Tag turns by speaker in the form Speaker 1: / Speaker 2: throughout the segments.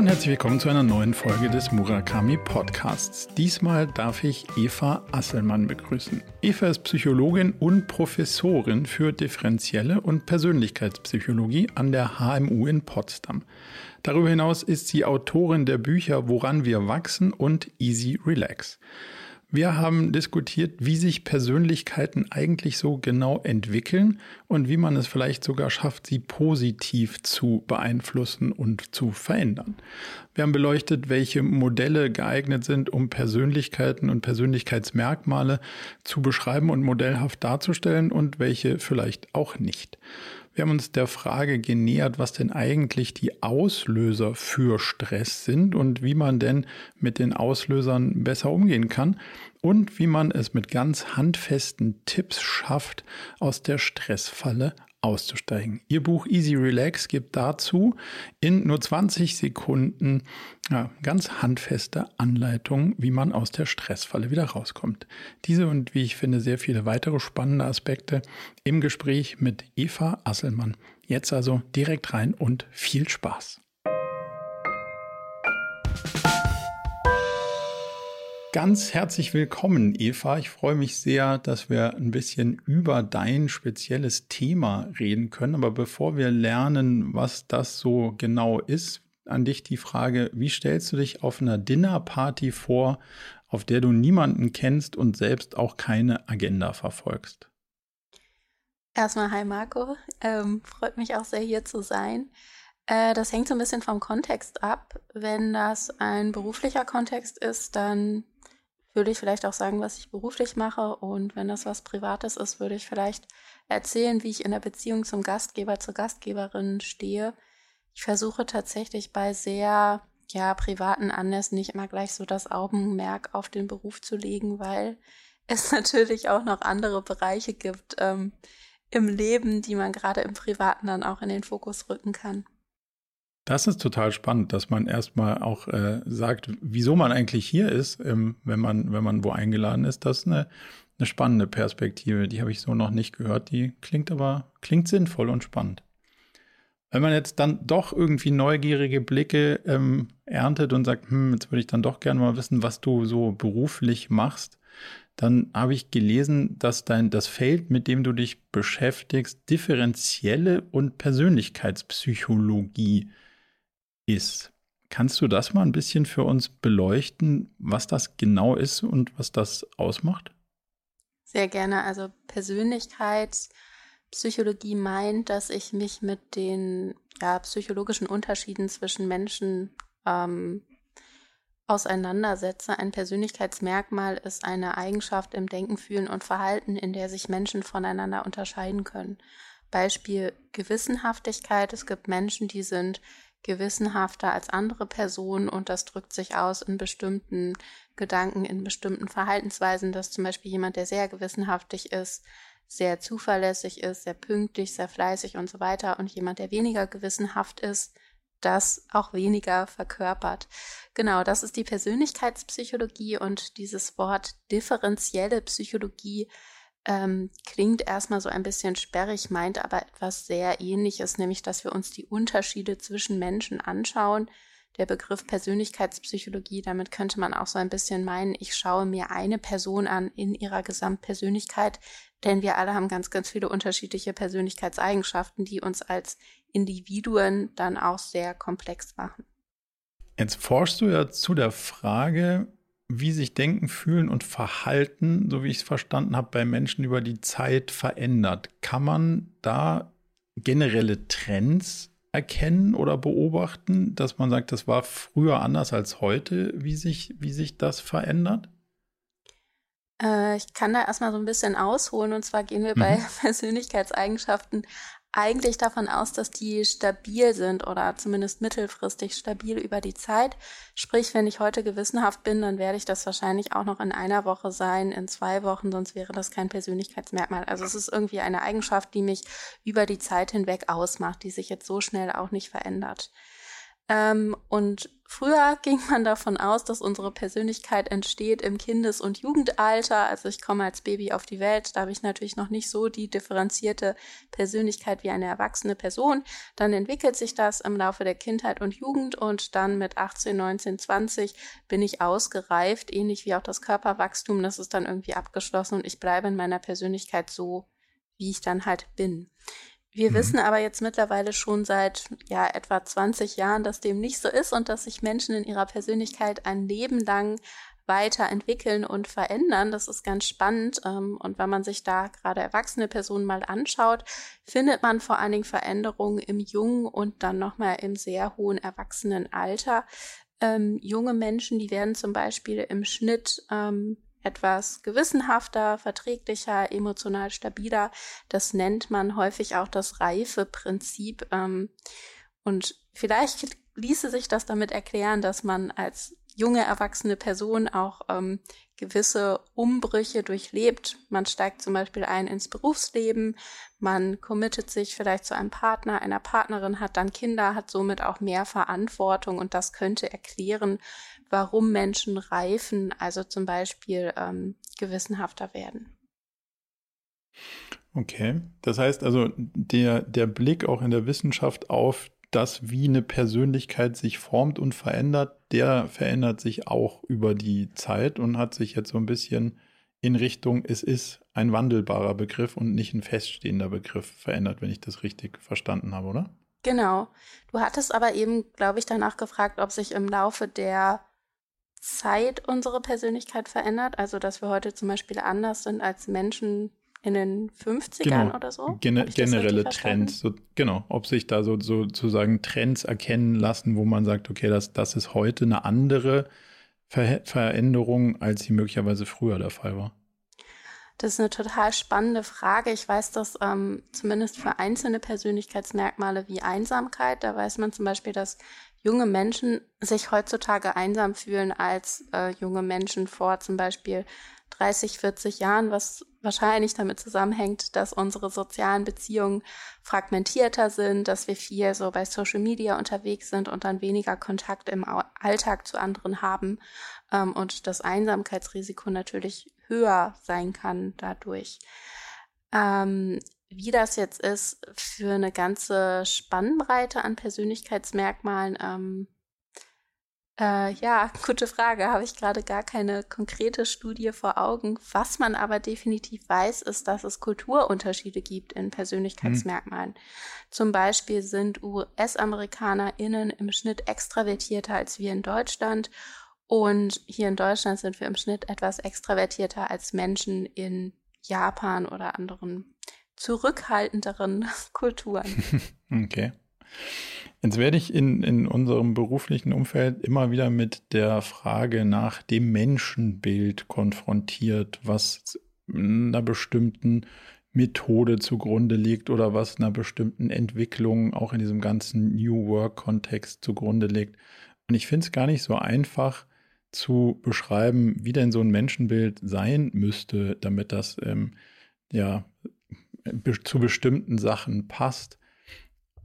Speaker 1: und herzlich willkommen zu einer neuen Folge des Murakami Podcasts. Diesmal darf ich Eva Asselmann begrüßen. Eva ist Psychologin und Professorin für differenzielle und Persönlichkeitspsychologie an der HMU in Potsdam. Darüber hinaus ist sie Autorin der Bücher Woran wir wachsen und Easy Relax. Wir haben diskutiert, wie sich Persönlichkeiten eigentlich so genau entwickeln und wie man es vielleicht sogar schafft, sie positiv zu beeinflussen und zu verändern. Wir haben beleuchtet, welche Modelle geeignet sind, um Persönlichkeiten und Persönlichkeitsmerkmale zu beschreiben und modellhaft darzustellen und welche vielleicht auch nicht. Wir haben uns der Frage genähert, was denn eigentlich die Auslöser für Stress sind und wie man denn mit den Auslösern besser umgehen kann und wie man es mit ganz handfesten Tipps schafft, aus der Stressfalle auszusteigen. Ihr Buch Easy Relax gibt dazu in nur 20 Sekunden ja, ganz handfeste Anleitungen, wie man aus der Stressfalle wieder rauskommt. Diese und wie ich finde sehr viele weitere spannende Aspekte im Gespräch mit Eva Asselmann. Jetzt also direkt rein und viel Spaß. Ganz herzlich willkommen, Eva. Ich freue mich sehr, dass wir ein bisschen über dein spezielles Thema reden können. Aber bevor wir lernen, was das so genau ist, an dich die Frage, wie stellst du dich auf einer Dinnerparty vor, auf der du niemanden kennst und selbst auch keine Agenda verfolgst?
Speaker 2: Erstmal, hi Marco. Ähm, freut mich auch sehr, hier zu sein. Äh, das hängt so ein bisschen vom Kontext ab. Wenn das ein beruflicher Kontext ist, dann würde ich vielleicht auch sagen, was ich beruflich mache. Und wenn das was Privates ist, würde ich vielleicht erzählen, wie ich in der Beziehung zum Gastgeber, zur Gastgeberin stehe. Ich versuche tatsächlich bei sehr ja, privaten Anlässen nicht immer gleich so das Augenmerk auf den Beruf zu legen, weil es natürlich auch noch andere Bereiche gibt ähm, im Leben, die man gerade im Privaten dann auch in den Fokus rücken kann.
Speaker 1: Das ist total spannend, dass man erstmal auch äh, sagt, wieso man eigentlich hier ist, ähm, wenn man, wenn man wo eingeladen ist. Das ist eine, eine spannende Perspektive. Die habe ich so noch nicht gehört. Die klingt aber, klingt sinnvoll und spannend. Wenn man jetzt dann doch irgendwie neugierige Blicke ähm, erntet und sagt, hm, jetzt würde ich dann doch gerne mal wissen, was du so beruflich machst, dann habe ich gelesen, dass dein das Feld, mit dem du dich beschäftigst, differenzielle und Persönlichkeitspsychologie ist. Kannst du das mal ein bisschen für uns beleuchten, was das genau ist und was das ausmacht?
Speaker 2: Sehr gerne. Also Persönlichkeitspsychologie meint, dass ich mich mit den ja, psychologischen Unterschieden zwischen Menschen ähm, auseinandersetze. Ein Persönlichkeitsmerkmal ist eine Eigenschaft im Denken, Fühlen und Verhalten, in der sich Menschen voneinander unterscheiden können. Beispiel Gewissenhaftigkeit. Es gibt Menschen, die sind gewissenhafter als andere Personen und das drückt sich aus in bestimmten Gedanken, in bestimmten Verhaltensweisen, dass zum Beispiel jemand, der sehr gewissenhaftig ist, sehr zuverlässig ist, sehr pünktlich, sehr fleißig und so weiter und jemand, der weniger gewissenhaft ist, das auch weniger verkörpert. Genau, das ist die Persönlichkeitspsychologie und dieses Wort differenzielle Psychologie ähm, klingt erstmal so ein bisschen sperrig, meint aber etwas sehr ähnliches, nämlich dass wir uns die Unterschiede zwischen Menschen anschauen. Der Begriff Persönlichkeitspsychologie, damit könnte man auch so ein bisschen meinen, ich schaue mir eine Person an in ihrer Gesamtpersönlichkeit, denn wir alle haben ganz, ganz viele unterschiedliche Persönlichkeitseigenschaften, die uns als Individuen dann auch sehr komplex machen.
Speaker 1: Jetzt forschst du ja zu der Frage, wie sich Denken, Fühlen und Verhalten, so wie ich es verstanden habe, bei Menschen über die Zeit verändert. Kann man da generelle Trends erkennen oder beobachten, dass man sagt, das war früher anders als heute, wie sich, wie sich das verändert?
Speaker 2: Äh, ich kann da erstmal so ein bisschen ausholen und zwar gehen wir mhm. bei Persönlichkeitseigenschaften eigentlich davon aus, dass die stabil sind oder zumindest mittelfristig stabil über die Zeit. Sprich, wenn ich heute gewissenhaft bin, dann werde ich das wahrscheinlich auch noch in einer Woche sein, in zwei Wochen, sonst wäre das kein Persönlichkeitsmerkmal. Also es ist irgendwie eine Eigenschaft, die mich über die Zeit hinweg ausmacht, die sich jetzt so schnell auch nicht verändert. Ähm, und früher ging man davon aus, dass unsere Persönlichkeit entsteht im Kindes- und Jugendalter. Also ich komme als Baby auf die Welt, da habe ich natürlich noch nicht so die differenzierte Persönlichkeit wie eine erwachsene Person. Dann entwickelt sich das im Laufe der Kindheit und Jugend und dann mit 18, 19, 20 bin ich ausgereift, ähnlich wie auch das Körperwachstum. Das ist dann irgendwie abgeschlossen und ich bleibe in meiner Persönlichkeit so, wie ich dann halt bin. Wir mhm. wissen aber jetzt mittlerweile schon seit ja etwa 20 Jahren, dass dem nicht so ist und dass sich Menschen in ihrer Persönlichkeit ein Leben lang weiterentwickeln und verändern. Das ist ganz spannend. Ähm, und wenn man sich da gerade erwachsene Personen mal anschaut, findet man vor allen Dingen Veränderungen im jungen und dann nochmal im sehr hohen Erwachsenenalter. Ähm, junge Menschen, die werden zum Beispiel im Schnitt ähm, etwas gewissenhafter, verträglicher, emotional stabiler. Das nennt man häufig auch das Reifeprinzip. Ähm, und vielleicht ließe sich das damit erklären, dass man als junge erwachsene Person auch ähm, gewisse Umbrüche durchlebt. Man steigt zum Beispiel ein ins Berufsleben, man committet sich vielleicht zu einem Partner, einer Partnerin, hat dann Kinder, hat somit auch mehr Verantwortung und das könnte erklären, warum Menschen reifen, also zum Beispiel ähm, gewissenhafter werden.
Speaker 1: Okay, das heißt also, der, der Blick auch in der Wissenschaft auf das, wie eine Persönlichkeit sich formt und verändert, der verändert sich auch über die Zeit und hat sich jetzt so ein bisschen in Richtung, es ist ein wandelbarer Begriff und nicht ein feststehender Begriff verändert, wenn ich das richtig verstanden habe, oder?
Speaker 2: Genau. Du hattest aber eben, glaube ich, danach gefragt, ob sich im Laufe der Zeit unsere Persönlichkeit verändert. Also, dass wir heute zum Beispiel anders sind als Menschen in den 50ern
Speaker 1: genau.
Speaker 2: oder so.
Speaker 1: Gen generelle Trends, so, genau, ob sich da so, so sozusagen Trends erkennen lassen, wo man sagt, okay, das, das ist heute eine andere Ver Veränderung, als sie möglicherweise früher der Fall war.
Speaker 2: Das ist eine total spannende Frage. Ich weiß, dass ähm, zumindest für einzelne Persönlichkeitsmerkmale wie Einsamkeit, da weiß man zum Beispiel, dass junge Menschen sich heutzutage einsam fühlen als äh, junge Menschen vor zum Beispiel 30, 40 Jahren, was wahrscheinlich damit zusammenhängt, dass unsere sozialen Beziehungen fragmentierter sind, dass wir viel so bei Social Media unterwegs sind und dann weniger Kontakt im Alltag zu anderen haben ähm, und das Einsamkeitsrisiko natürlich höher sein kann dadurch. Ähm, wie das jetzt ist für eine ganze Spannbreite an Persönlichkeitsmerkmalen, ähm, äh, ja, gute Frage. Habe ich gerade gar keine konkrete Studie vor Augen. Was man aber definitiv weiß, ist, dass es Kulturunterschiede gibt in Persönlichkeitsmerkmalen. Hm. Zum Beispiel sind US-AmerikanerInnen im Schnitt extravertierter als wir in Deutschland. Und hier in Deutschland sind wir im Schnitt etwas extravertierter als Menschen in Japan oder anderen zurückhaltenderen Kulturen.
Speaker 1: Okay. Jetzt werde ich in, in unserem beruflichen Umfeld immer wieder mit der Frage nach dem Menschenbild konfrontiert, was einer bestimmten Methode zugrunde liegt oder was einer bestimmten Entwicklung auch in diesem ganzen New Work-Kontext zugrunde liegt. Und ich finde es gar nicht so einfach zu beschreiben, wie denn so ein Menschenbild sein müsste, damit das ähm, ja zu bestimmten Sachen passt.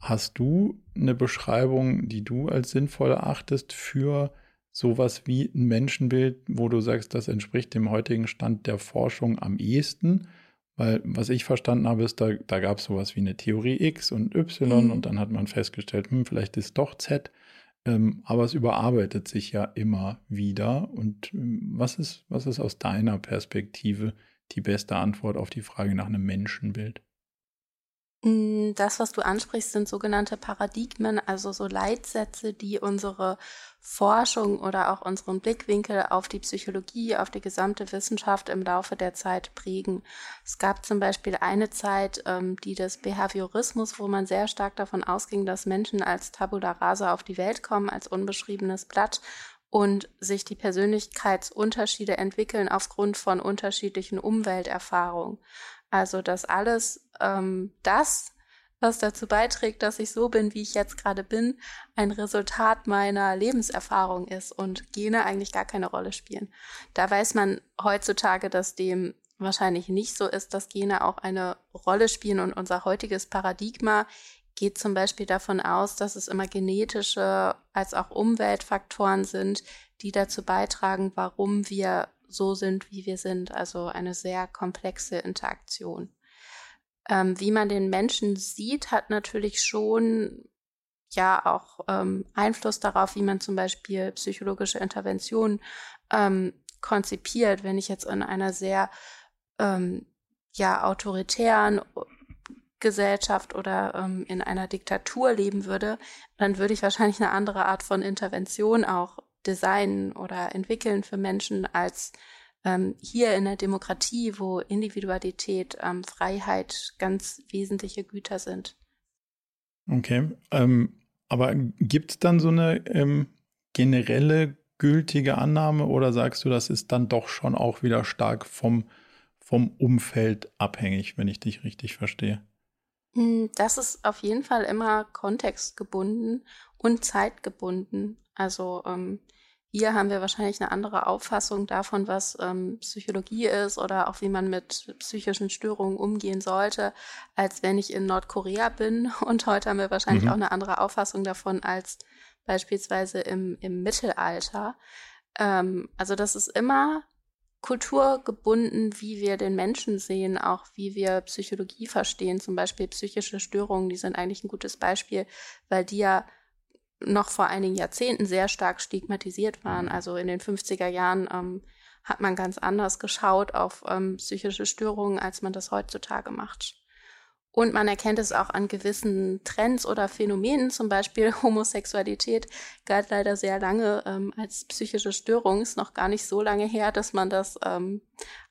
Speaker 1: Hast du eine Beschreibung, die du als sinnvoll erachtest für sowas wie ein Menschenbild, wo du sagst, das entspricht dem heutigen Stand der Forschung am ehesten? Weil was ich verstanden habe, ist, da, da gab es sowas wie eine Theorie X und Y mhm. und dann hat man festgestellt, hm, vielleicht ist doch Z. Ähm, aber es überarbeitet sich ja immer wieder. Und ähm, was ist, was ist aus deiner Perspektive die beste Antwort auf die Frage nach einem Menschenbild?
Speaker 2: Mm, das, was du ansprichst, sind sogenannte Paradigmen, also so Leitsätze, die unsere Forschung oder auch unseren Blickwinkel auf die Psychologie, auf die gesamte Wissenschaft im Laufe der Zeit prägen. Es gab zum Beispiel eine Zeit, ähm, die des Behaviorismus, wo man sehr stark davon ausging, dass Menschen als Tabula rasa auf die Welt kommen, als unbeschriebenes Blatt und sich die Persönlichkeitsunterschiede entwickeln aufgrund von unterschiedlichen Umwelterfahrungen. Also dass alles ähm, das, was dazu beiträgt, dass ich so bin, wie ich jetzt gerade bin, ein Resultat meiner Lebenserfahrung ist und Gene eigentlich gar keine Rolle spielen. Da weiß man heutzutage, dass dem wahrscheinlich nicht so ist, dass Gene auch eine Rolle spielen und unser heutiges Paradigma geht zum Beispiel davon aus, dass es immer genetische als auch Umweltfaktoren sind, die dazu beitragen, warum wir so sind, wie wir sind. Also eine sehr komplexe Interaktion. Ähm, wie man den Menschen sieht, hat natürlich schon ja auch ähm, Einfluss darauf, wie man zum Beispiel psychologische Interventionen ähm, konzipiert. Wenn ich jetzt in einer sehr ähm, ja autoritären Gesellschaft oder ähm, in einer Diktatur leben würde, dann würde ich wahrscheinlich eine andere Art von Intervention auch designen oder entwickeln für Menschen als ähm, hier in der Demokratie, wo Individualität, ähm, Freiheit ganz wesentliche Güter sind.
Speaker 1: Okay, ähm, aber gibt es dann so eine ähm, generelle gültige Annahme oder sagst du, das ist dann doch schon auch wieder stark vom, vom Umfeld abhängig, wenn ich dich richtig verstehe?
Speaker 2: Hm, das ist auf jeden Fall immer kontextgebunden und zeitgebunden. Also ähm, hier haben wir wahrscheinlich eine andere Auffassung davon, was ähm, Psychologie ist oder auch wie man mit psychischen Störungen umgehen sollte, als wenn ich in Nordkorea bin. Und heute haben wir wahrscheinlich mhm. auch eine andere Auffassung davon als beispielsweise im, im Mittelalter. Ähm, also das ist immer kulturgebunden, wie wir den Menschen sehen, auch wie wir Psychologie verstehen. Zum Beispiel psychische Störungen, die sind eigentlich ein gutes Beispiel, weil die ja noch vor einigen Jahrzehnten sehr stark stigmatisiert waren. Also in den 50er Jahren ähm, hat man ganz anders geschaut auf ähm, psychische Störungen, als man das heutzutage macht. Und man erkennt es auch an gewissen Trends oder Phänomenen, zum Beispiel Homosexualität galt leider sehr lange ähm, als psychische Störung, ist noch gar nicht so lange her, dass man das ähm,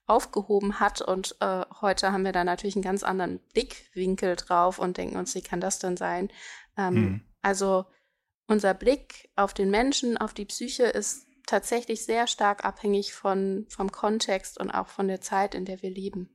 Speaker 2: aufgehoben hat. Und äh, heute haben wir da natürlich einen ganz anderen Blickwinkel drauf und denken uns, wie kann das denn sein? Ähm, hm. Also unser Blick auf den Menschen, auf die Psyche ist tatsächlich sehr stark abhängig von, vom Kontext und auch von der Zeit, in der wir leben.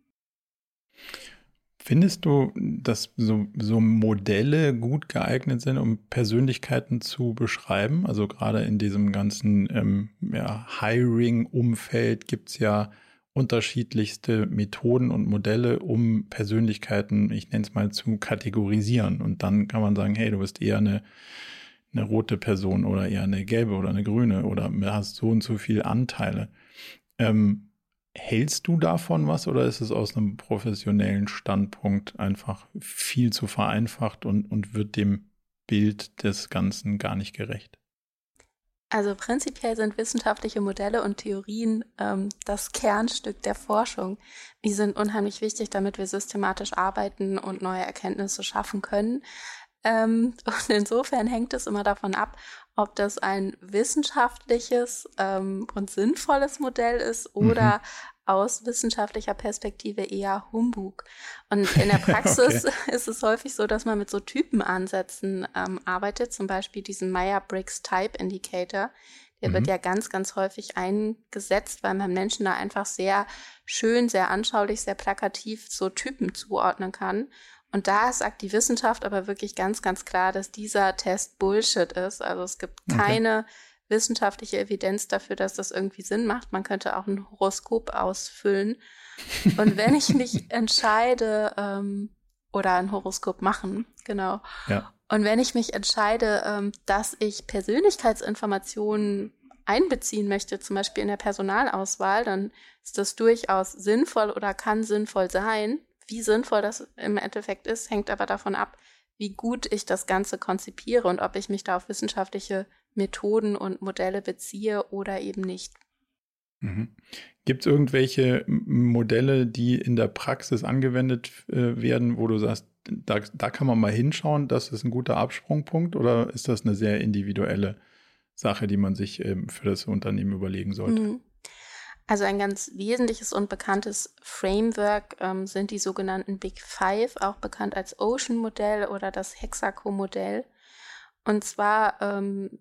Speaker 1: Findest du, dass so, so Modelle gut geeignet sind, um Persönlichkeiten zu beschreiben? Also gerade in diesem ganzen ähm, ja, Hiring-Umfeld gibt es ja unterschiedlichste Methoden und Modelle, um Persönlichkeiten, ich nenne es mal, zu kategorisieren. Und dann kann man sagen, hey, du bist eher eine eine rote Person oder eher eine gelbe oder eine grüne oder hast so und so viele Anteile. Ähm, hältst du davon was oder ist es aus einem professionellen Standpunkt einfach viel zu vereinfacht und, und wird dem Bild des Ganzen gar nicht gerecht?
Speaker 2: Also prinzipiell sind wissenschaftliche Modelle und Theorien ähm, das Kernstück der Forschung. Die sind unheimlich wichtig, damit wir systematisch arbeiten und neue Erkenntnisse schaffen können. Ähm, und insofern hängt es immer davon ab, ob das ein wissenschaftliches ähm, und sinnvolles Modell ist oder mhm. aus wissenschaftlicher Perspektive eher Humbug. Und in der Praxis okay. ist es häufig so, dass man mit so Typenansätzen ähm, arbeitet, zum Beispiel diesen Meyer-Briggs Type Indicator. Der mhm. wird ja ganz, ganz häufig eingesetzt, weil man Menschen da einfach sehr schön, sehr anschaulich, sehr plakativ so Typen zuordnen kann. Und da sagt die Wissenschaft aber wirklich ganz, ganz klar, dass dieser Test Bullshit ist. Also es gibt keine okay. wissenschaftliche Evidenz dafür, dass das irgendwie Sinn macht. Man könnte auch ein Horoskop ausfüllen. Und wenn ich mich entscheide, ähm, oder ein Horoskop machen, genau. Ja. Und wenn ich mich entscheide, ähm, dass ich Persönlichkeitsinformationen einbeziehen möchte, zum Beispiel in der Personalauswahl, dann ist das durchaus sinnvoll oder kann sinnvoll sein. Wie sinnvoll das im Endeffekt ist, hängt aber davon ab, wie gut ich das Ganze konzipiere und ob ich mich da auf wissenschaftliche Methoden und Modelle beziehe oder eben nicht.
Speaker 1: Mhm. Gibt es irgendwelche Modelle, die in der Praxis angewendet äh, werden, wo du sagst, da, da kann man mal hinschauen, das ist ein guter Absprungpunkt oder ist das eine sehr individuelle Sache, die man sich ähm, für das Unternehmen überlegen sollte? Mhm.
Speaker 2: Also ein ganz wesentliches und bekanntes Framework ähm, sind die sogenannten Big Five, auch bekannt als Ocean-Modell oder das Hexaco-Modell. Und zwar ähm,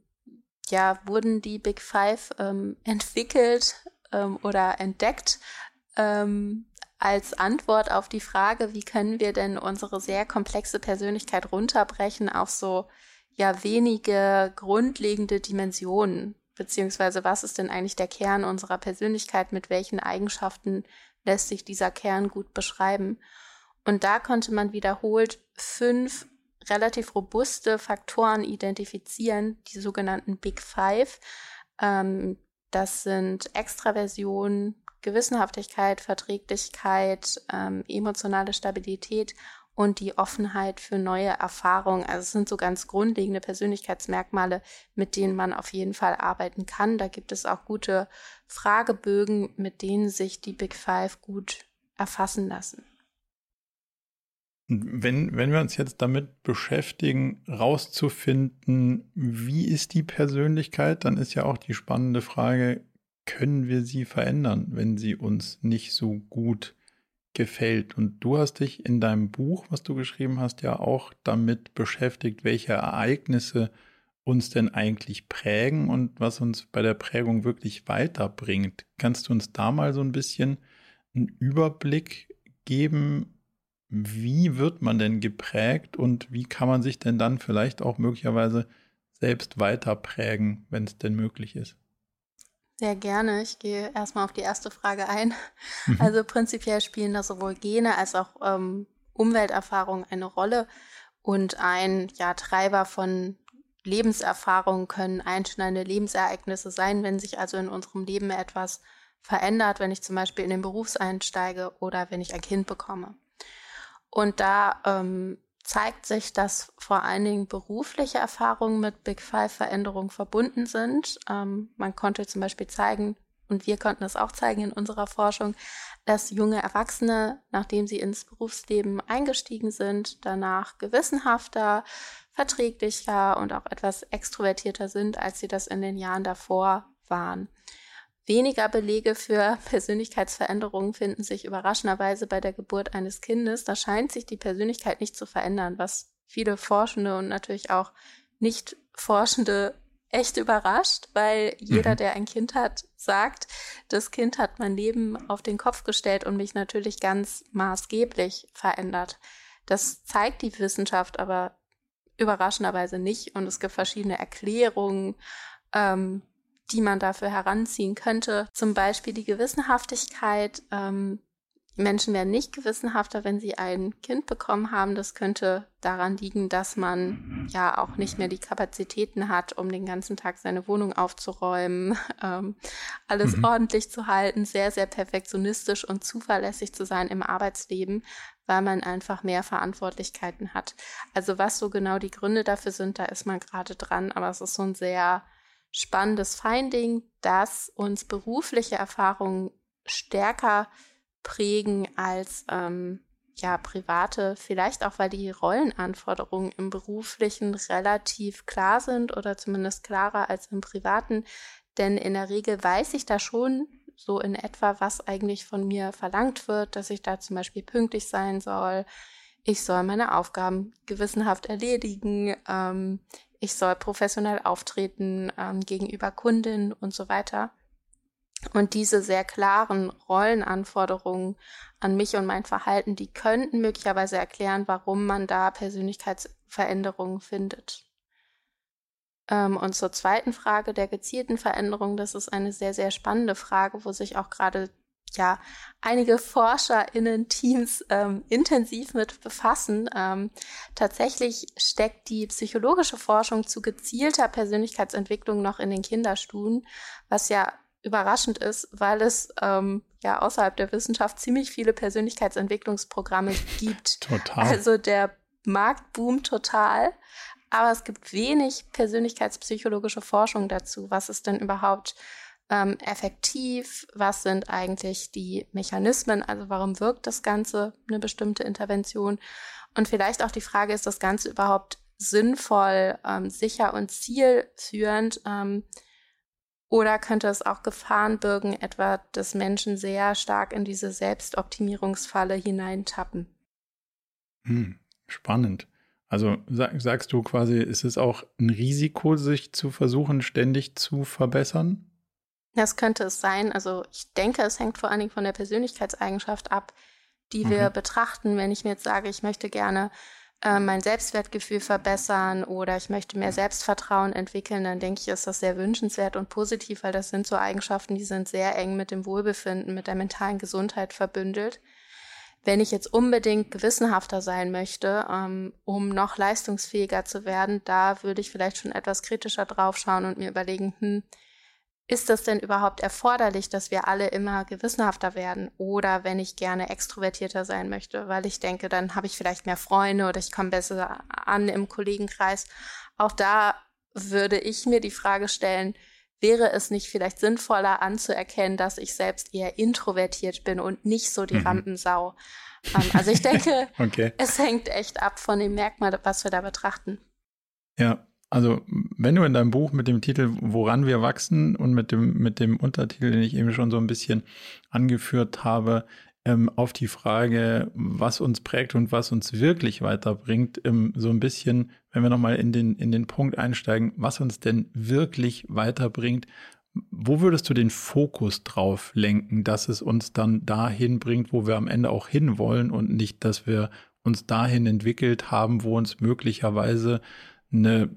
Speaker 2: ja, wurden die Big Five ähm, entwickelt ähm, oder entdeckt ähm, als Antwort auf die Frage, wie können wir denn unsere sehr komplexe Persönlichkeit runterbrechen auf so ja wenige grundlegende Dimensionen beziehungsweise was ist denn eigentlich der Kern unserer Persönlichkeit, mit welchen Eigenschaften lässt sich dieser Kern gut beschreiben. Und da konnte man wiederholt fünf relativ robuste Faktoren identifizieren, die sogenannten Big Five. Ähm, das sind Extraversion, Gewissenhaftigkeit, Verträglichkeit, ähm, emotionale Stabilität und die Offenheit für neue Erfahrungen. Also es sind so ganz grundlegende Persönlichkeitsmerkmale, mit denen man auf jeden Fall arbeiten kann. Da gibt es auch gute Fragebögen, mit denen sich die Big Five gut erfassen lassen.
Speaker 1: Wenn, wenn wir uns jetzt damit beschäftigen, rauszufinden, wie ist die Persönlichkeit, dann ist ja auch die spannende Frage, können wir sie verändern, wenn sie uns nicht so gut gefällt. Und du hast dich in deinem Buch, was du geschrieben hast, ja auch damit beschäftigt, welche Ereignisse uns denn eigentlich prägen und was uns bei der Prägung wirklich weiterbringt. Kannst du uns da mal so ein bisschen einen Überblick geben, wie wird man denn geprägt und wie kann man sich denn dann vielleicht auch möglicherweise selbst weiter prägen, wenn es denn möglich ist?
Speaker 2: Sehr gerne. Ich gehe erstmal auf die erste Frage ein. Mhm. Also prinzipiell spielen da sowohl Gene als auch ähm, Umwelterfahrungen eine Rolle und ein ja, Treiber von Lebenserfahrungen können einschneidende Lebensereignisse sein, wenn sich also in unserem Leben etwas verändert, wenn ich zum Beispiel in den Beruf einsteige oder wenn ich ein Kind bekomme. Und da ähm, zeigt sich, dass vor allen Dingen berufliche Erfahrungen mit Big Five-Veränderungen verbunden sind. Ähm, man konnte zum Beispiel zeigen, und wir konnten es auch zeigen in unserer Forschung, dass junge Erwachsene, nachdem sie ins Berufsleben eingestiegen sind, danach gewissenhafter, verträglicher und auch etwas extrovertierter sind, als sie das in den Jahren davor waren. Weniger Belege für Persönlichkeitsveränderungen finden sich überraschenderweise bei der Geburt eines Kindes. Da scheint sich die Persönlichkeit nicht zu verändern, was viele Forschende und natürlich auch nicht Forschende echt überrascht, weil jeder, mhm. der ein Kind hat, sagt, das Kind hat mein Leben auf den Kopf gestellt und mich natürlich ganz maßgeblich verändert. Das zeigt die Wissenschaft aber überraschenderweise nicht und es gibt verschiedene Erklärungen, ähm, die man dafür heranziehen könnte. Zum Beispiel die Gewissenhaftigkeit. Ähm, Menschen werden nicht gewissenhafter, wenn sie ein Kind bekommen haben. Das könnte daran liegen, dass man ja auch nicht mehr die Kapazitäten hat, um den ganzen Tag seine Wohnung aufzuräumen, ähm, alles mhm. ordentlich zu halten, sehr, sehr perfektionistisch und zuverlässig zu sein im Arbeitsleben, weil man einfach mehr Verantwortlichkeiten hat. Also was so genau die Gründe dafür sind, da ist man gerade dran, aber es ist so ein sehr spannendes Finding, dass uns berufliche Erfahrungen stärker prägen als ähm, ja private, vielleicht auch weil die Rollenanforderungen im beruflichen relativ klar sind oder zumindest klarer als im privaten, denn in der Regel weiß ich da schon so in etwa, was eigentlich von mir verlangt wird, dass ich da zum Beispiel pünktlich sein soll, ich soll meine Aufgaben gewissenhaft erledigen, ähm, ich soll professionell auftreten ähm, gegenüber Kundinnen und so weiter. Und diese sehr klaren Rollenanforderungen an mich und mein Verhalten, die könnten möglicherweise erklären, warum man da Persönlichkeitsveränderungen findet. Ähm, und zur zweiten Frage der gezielten Veränderung, das ist eine sehr, sehr spannende Frage, wo sich auch gerade ja einige ForscherInnen-Teams ähm, intensiv mit befassen. Ähm, tatsächlich steckt die psychologische Forschung zu gezielter Persönlichkeitsentwicklung noch in den Kinderstuhen, was ja überraschend ist, weil es ähm, ja außerhalb der Wissenschaft ziemlich viele Persönlichkeitsentwicklungsprogramme gibt.
Speaker 1: Total.
Speaker 2: Also der Markt boomt total. Aber es gibt wenig persönlichkeitspsychologische Forschung dazu. Was ist denn überhaupt ähm, effektiv? Was sind eigentlich die Mechanismen? Also warum wirkt das Ganze, eine bestimmte Intervention? Und vielleicht auch die Frage, ist das Ganze überhaupt sinnvoll, ähm, sicher und zielführend? Ähm, oder könnte es auch Gefahren birgen, etwa, dass Menschen sehr stark in diese Selbstoptimierungsfalle hineintappen?
Speaker 1: Hm, spannend. Also sag, sagst du quasi, ist es auch ein Risiko, sich zu versuchen, ständig zu verbessern?
Speaker 2: Das könnte es sein. Also ich denke, es hängt vor allen Dingen von der Persönlichkeitseigenschaft ab, die mhm. wir betrachten. Wenn ich mir jetzt sage, ich möchte gerne äh, mein Selbstwertgefühl verbessern oder ich möchte mehr Selbstvertrauen entwickeln, dann denke ich, ist das sehr wünschenswert und positiv, weil das sind so Eigenschaften, die sind sehr eng mit dem Wohlbefinden, mit der mentalen Gesundheit verbündelt. wenn ich jetzt unbedingt gewissenhafter sein möchte, ähm, um noch leistungsfähiger zu werden, da würde ich vielleicht schon etwas kritischer draufschauen und mir überlegen, hm, ist das denn überhaupt erforderlich, dass wir alle immer gewissenhafter werden? Oder wenn ich gerne extrovertierter sein möchte, weil ich denke, dann habe ich vielleicht mehr Freunde oder ich komme besser an im Kollegenkreis. Auch da würde ich mir die Frage stellen, wäre es nicht vielleicht sinnvoller anzuerkennen, dass ich selbst eher introvertiert bin und nicht so die mhm. Rampensau? Ähm, also ich denke, okay. es hängt echt ab von dem Merkmal, was wir da betrachten.
Speaker 1: Ja, also, wenn du in deinem Buch mit dem Titel Woran wir wachsen und mit dem, mit dem Untertitel, den ich eben schon so ein bisschen angeführt habe, ähm, auf die Frage, was uns prägt und was uns wirklich weiterbringt, ähm, so ein bisschen, wenn wir nochmal in den, in den Punkt einsteigen, was uns denn wirklich weiterbringt, wo würdest du den Fokus drauf lenken, dass es uns dann dahin bringt, wo wir am Ende auch hinwollen und nicht, dass wir uns dahin entwickelt haben, wo uns möglicherweise eine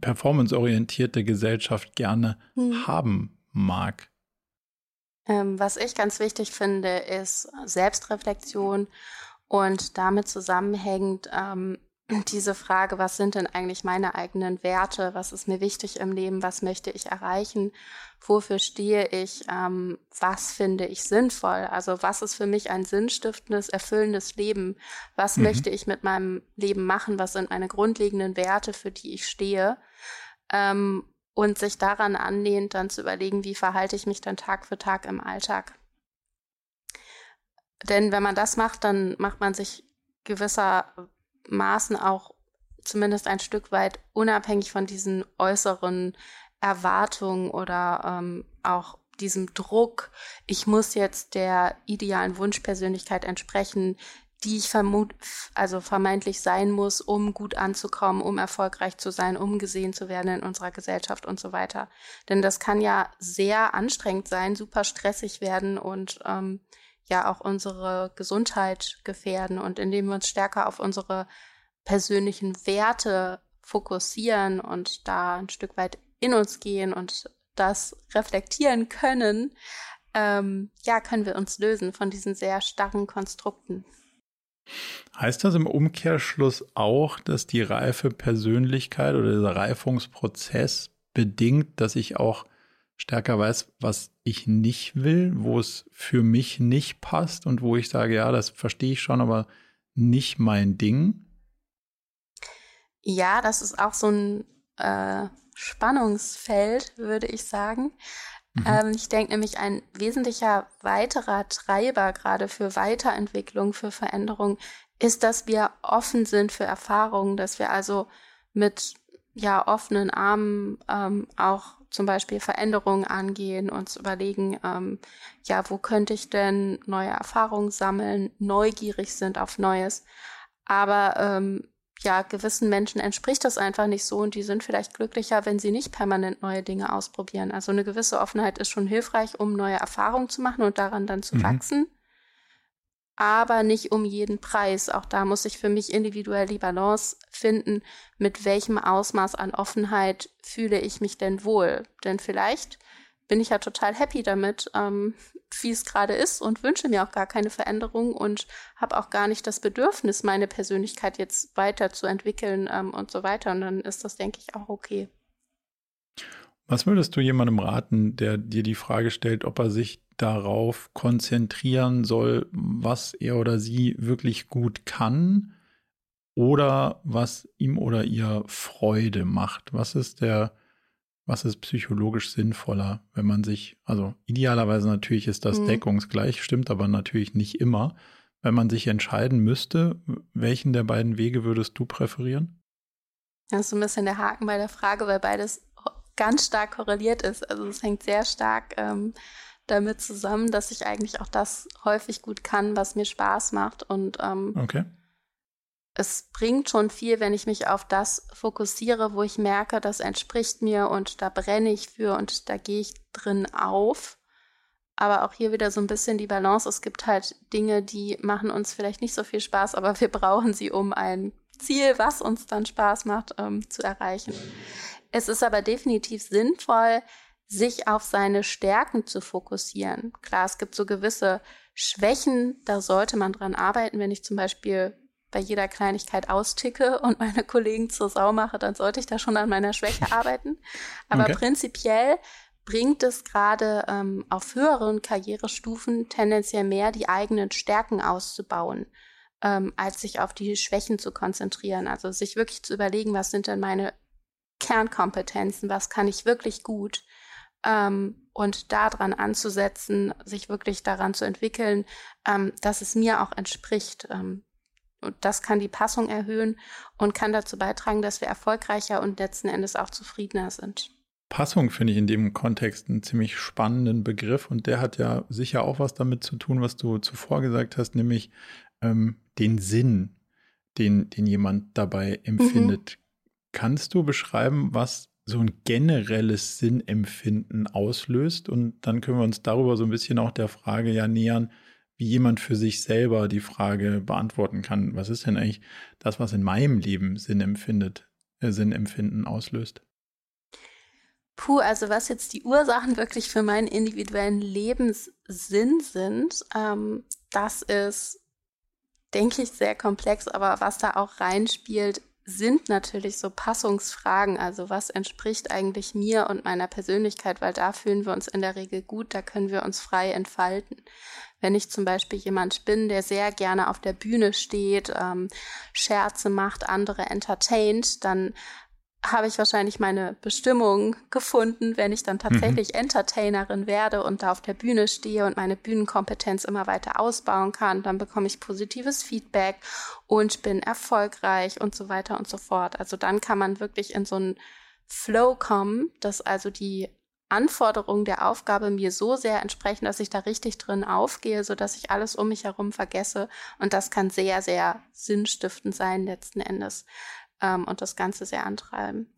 Speaker 1: performanceorientierte Gesellschaft gerne hm. haben mag.
Speaker 2: Ähm, was ich ganz wichtig finde, ist Selbstreflexion und damit zusammenhängend ähm, diese Frage, was sind denn eigentlich meine eigenen Werte, was ist mir wichtig im Leben, was möchte ich erreichen, wofür stehe ich, ähm, was finde ich sinnvoll, also was ist für mich ein sinnstiftendes, erfüllendes Leben, was mhm. möchte ich mit meinem Leben machen, was sind meine grundlegenden Werte, für die ich stehe. Ähm, und sich daran anlehnt, dann zu überlegen, wie verhalte ich mich dann Tag für Tag im Alltag. Denn wenn man das macht, dann macht man sich gewisser Maßen auch zumindest ein Stück weit unabhängig von diesen äußeren Erwartungen oder ähm, auch diesem Druck, ich muss jetzt der idealen Wunschpersönlichkeit entsprechen, die ich vermut, also vermeintlich sein muss, um gut anzukommen, um erfolgreich zu sein, um gesehen zu werden in unserer Gesellschaft und so weiter. Denn das kann ja sehr anstrengend sein, super stressig werden und ähm, ja auch unsere Gesundheit gefährden. Und indem wir uns stärker auf unsere persönlichen Werte fokussieren und da ein Stück weit in uns gehen und das reflektieren können, ähm, ja, können wir uns lösen von diesen sehr starren Konstrukten.
Speaker 1: Heißt das im Umkehrschluss auch, dass die reife Persönlichkeit oder dieser Reifungsprozess bedingt, dass ich auch stärker weiß, was ich nicht will, wo es für mich nicht passt und wo ich sage, ja, das verstehe ich schon, aber nicht mein Ding?
Speaker 2: Ja, das ist auch so ein äh, Spannungsfeld, würde ich sagen. Mhm. Ähm, ich denke nämlich, ein wesentlicher weiterer Treiber gerade für Weiterentwicklung, für Veränderung, ist, dass wir offen sind für Erfahrungen, dass wir also mit ja offenen Armen ähm, auch zum Beispiel Veränderungen angehen, uns überlegen, ähm, ja, wo könnte ich denn neue Erfahrungen sammeln, neugierig sind auf Neues. Aber ähm, ja, gewissen Menschen entspricht das einfach nicht so und die sind vielleicht glücklicher, wenn sie nicht permanent neue Dinge ausprobieren. Also eine gewisse Offenheit ist schon hilfreich, um neue Erfahrungen zu machen und daran dann zu mhm. wachsen. Aber nicht um jeden Preis. Auch da muss ich für mich individuell die Balance finden, mit welchem Ausmaß an Offenheit fühle ich mich denn wohl. Denn vielleicht bin ich ja total happy damit, ähm, wie es gerade ist und wünsche mir auch gar keine Veränderung und habe auch gar nicht das Bedürfnis, meine Persönlichkeit jetzt weiterzuentwickeln ähm, und so weiter. Und dann ist das, denke ich, auch okay.
Speaker 1: Was würdest du jemandem raten, der dir die Frage stellt, ob er sich darauf konzentrieren soll, was er oder sie wirklich gut kann oder was ihm oder ihr Freude macht? Was ist der was ist psychologisch sinnvoller, wenn man sich, also idealerweise natürlich ist das mhm. deckungsgleich, stimmt aber natürlich nicht immer. Wenn man sich entscheiden müsste, welchen der beiden Wege würdest du präferieren?
Speaker 2: Das ist so ein bisschen der Haken bei der Frage, weil beides ganz stark korreliert ist. Also es hängt sehr stark ähm, damit zusammen, dass ich eigentlich auch das häufig gut kann, was mir Spaß macht. Und ähm,
Speaker 1: okay
Speaker 2: es bringt schon viel, wenn ich mich auf das fokussiere, wo ich merke, das entspricht mir und da brenne ich für und da gehe ich drin auf. Aber auch hier wieder so ein bisschen die Balance. Es gibt halt Dinge, die machen uns vielleicht nicht so viel Spaß, aber wir brauchen sie, um ein Ziel, was uns dann Spaß macht, ähm, zu erreichen. Es ist aber definitiv sinnvoll, sich auf seine Stärken zu fokussieren. Klar, es gibt so gewisse Schwächen, da sollte man dran arbeiten. Wenn ich zum Beispiel bei jeder Kleinigkeit austicke und meine Kollegen zur Sau mache, dann sollte ich da schon an meiner Schwäche arbeiten. Aber okay. prinzipiell bringt es gerade ähm, auf höheren Karrierestufen tendenziell mehr, die eigenen Stärken auszubauen, ähm, als sich auf die Schwächen zu konzentrieren. Also sich wirklich zu überlegen, was sind denn meine Kernkompetenzen, was kann ich wirklich gut ähm, und daran anzusetzen, sich wirklich daran zu entwickeln, ähm, dass es mir auch entspricht. Ähm, und das kann die Passung erhöhen und kann dazu beitragen, dass wir erfolgreicher und letzten Endes auch zufriedener sind.
Speaker 1: Passung finde ich in dem Kontext einen ziemlich spannenden Begriff und der hat ja sicher auch was damit zu tun, was du zuvor gesagt hast, nämlich ähm, den Sinn, den, den jemand dabei empfindet. Mhm. Kannst du beschreiben, was so ein generelles Sinnempfinden auslöst? Und dann können wir uns darüber so ein bisschen auch der Frage ja nähern, wie jemand für sich selber die Frage beantworten kann, was ist denn eigentlich das, was in meinem Leben Sinn empfindet, äh, Sinnempfinden auslöst?
Speaker 2: Puh, also was jetzt die Ursachen wirklich für meinen individuellen Lebenssinn sind, ähm, das ist, denke ich, sehr komplex, aber was da auch reinspielt, sind natürlich so Passungsfragen. Also was entspricht eigentlich mir und meiner Persönlichkeit, weil da fühlen wir uns in der Regel gut, da können wir uns frei entfalten. Wenn ich zum Beispiel jemand bin, der sehr gerne auf der Bühne steht, ähm, Scherze macht, andere entertaint, dann habe ich wahrscheinlich meine Bestimmung gefunden, wenn ich dann mhm. tatsächlich mhm. Entertainerin werde und da auf der Bühne stehe und meine Bühnenkompetenz immer weiter ausbauen kann, dann bekomme ich positives Feedback und bin erfolgreich und so weiter und so fort. Also dann kann man wirklich in so einen Flow kommen, dass also die Anforderungen der Aufgabe mir so sehr entsprechen, dass ich da richtig drin aufgehe, so dass ich alles um mich herum vergesse. Und das kann sehr, sehr sinnstiftend sein letzten Endes ähm, und das Ganze sehr antreiben.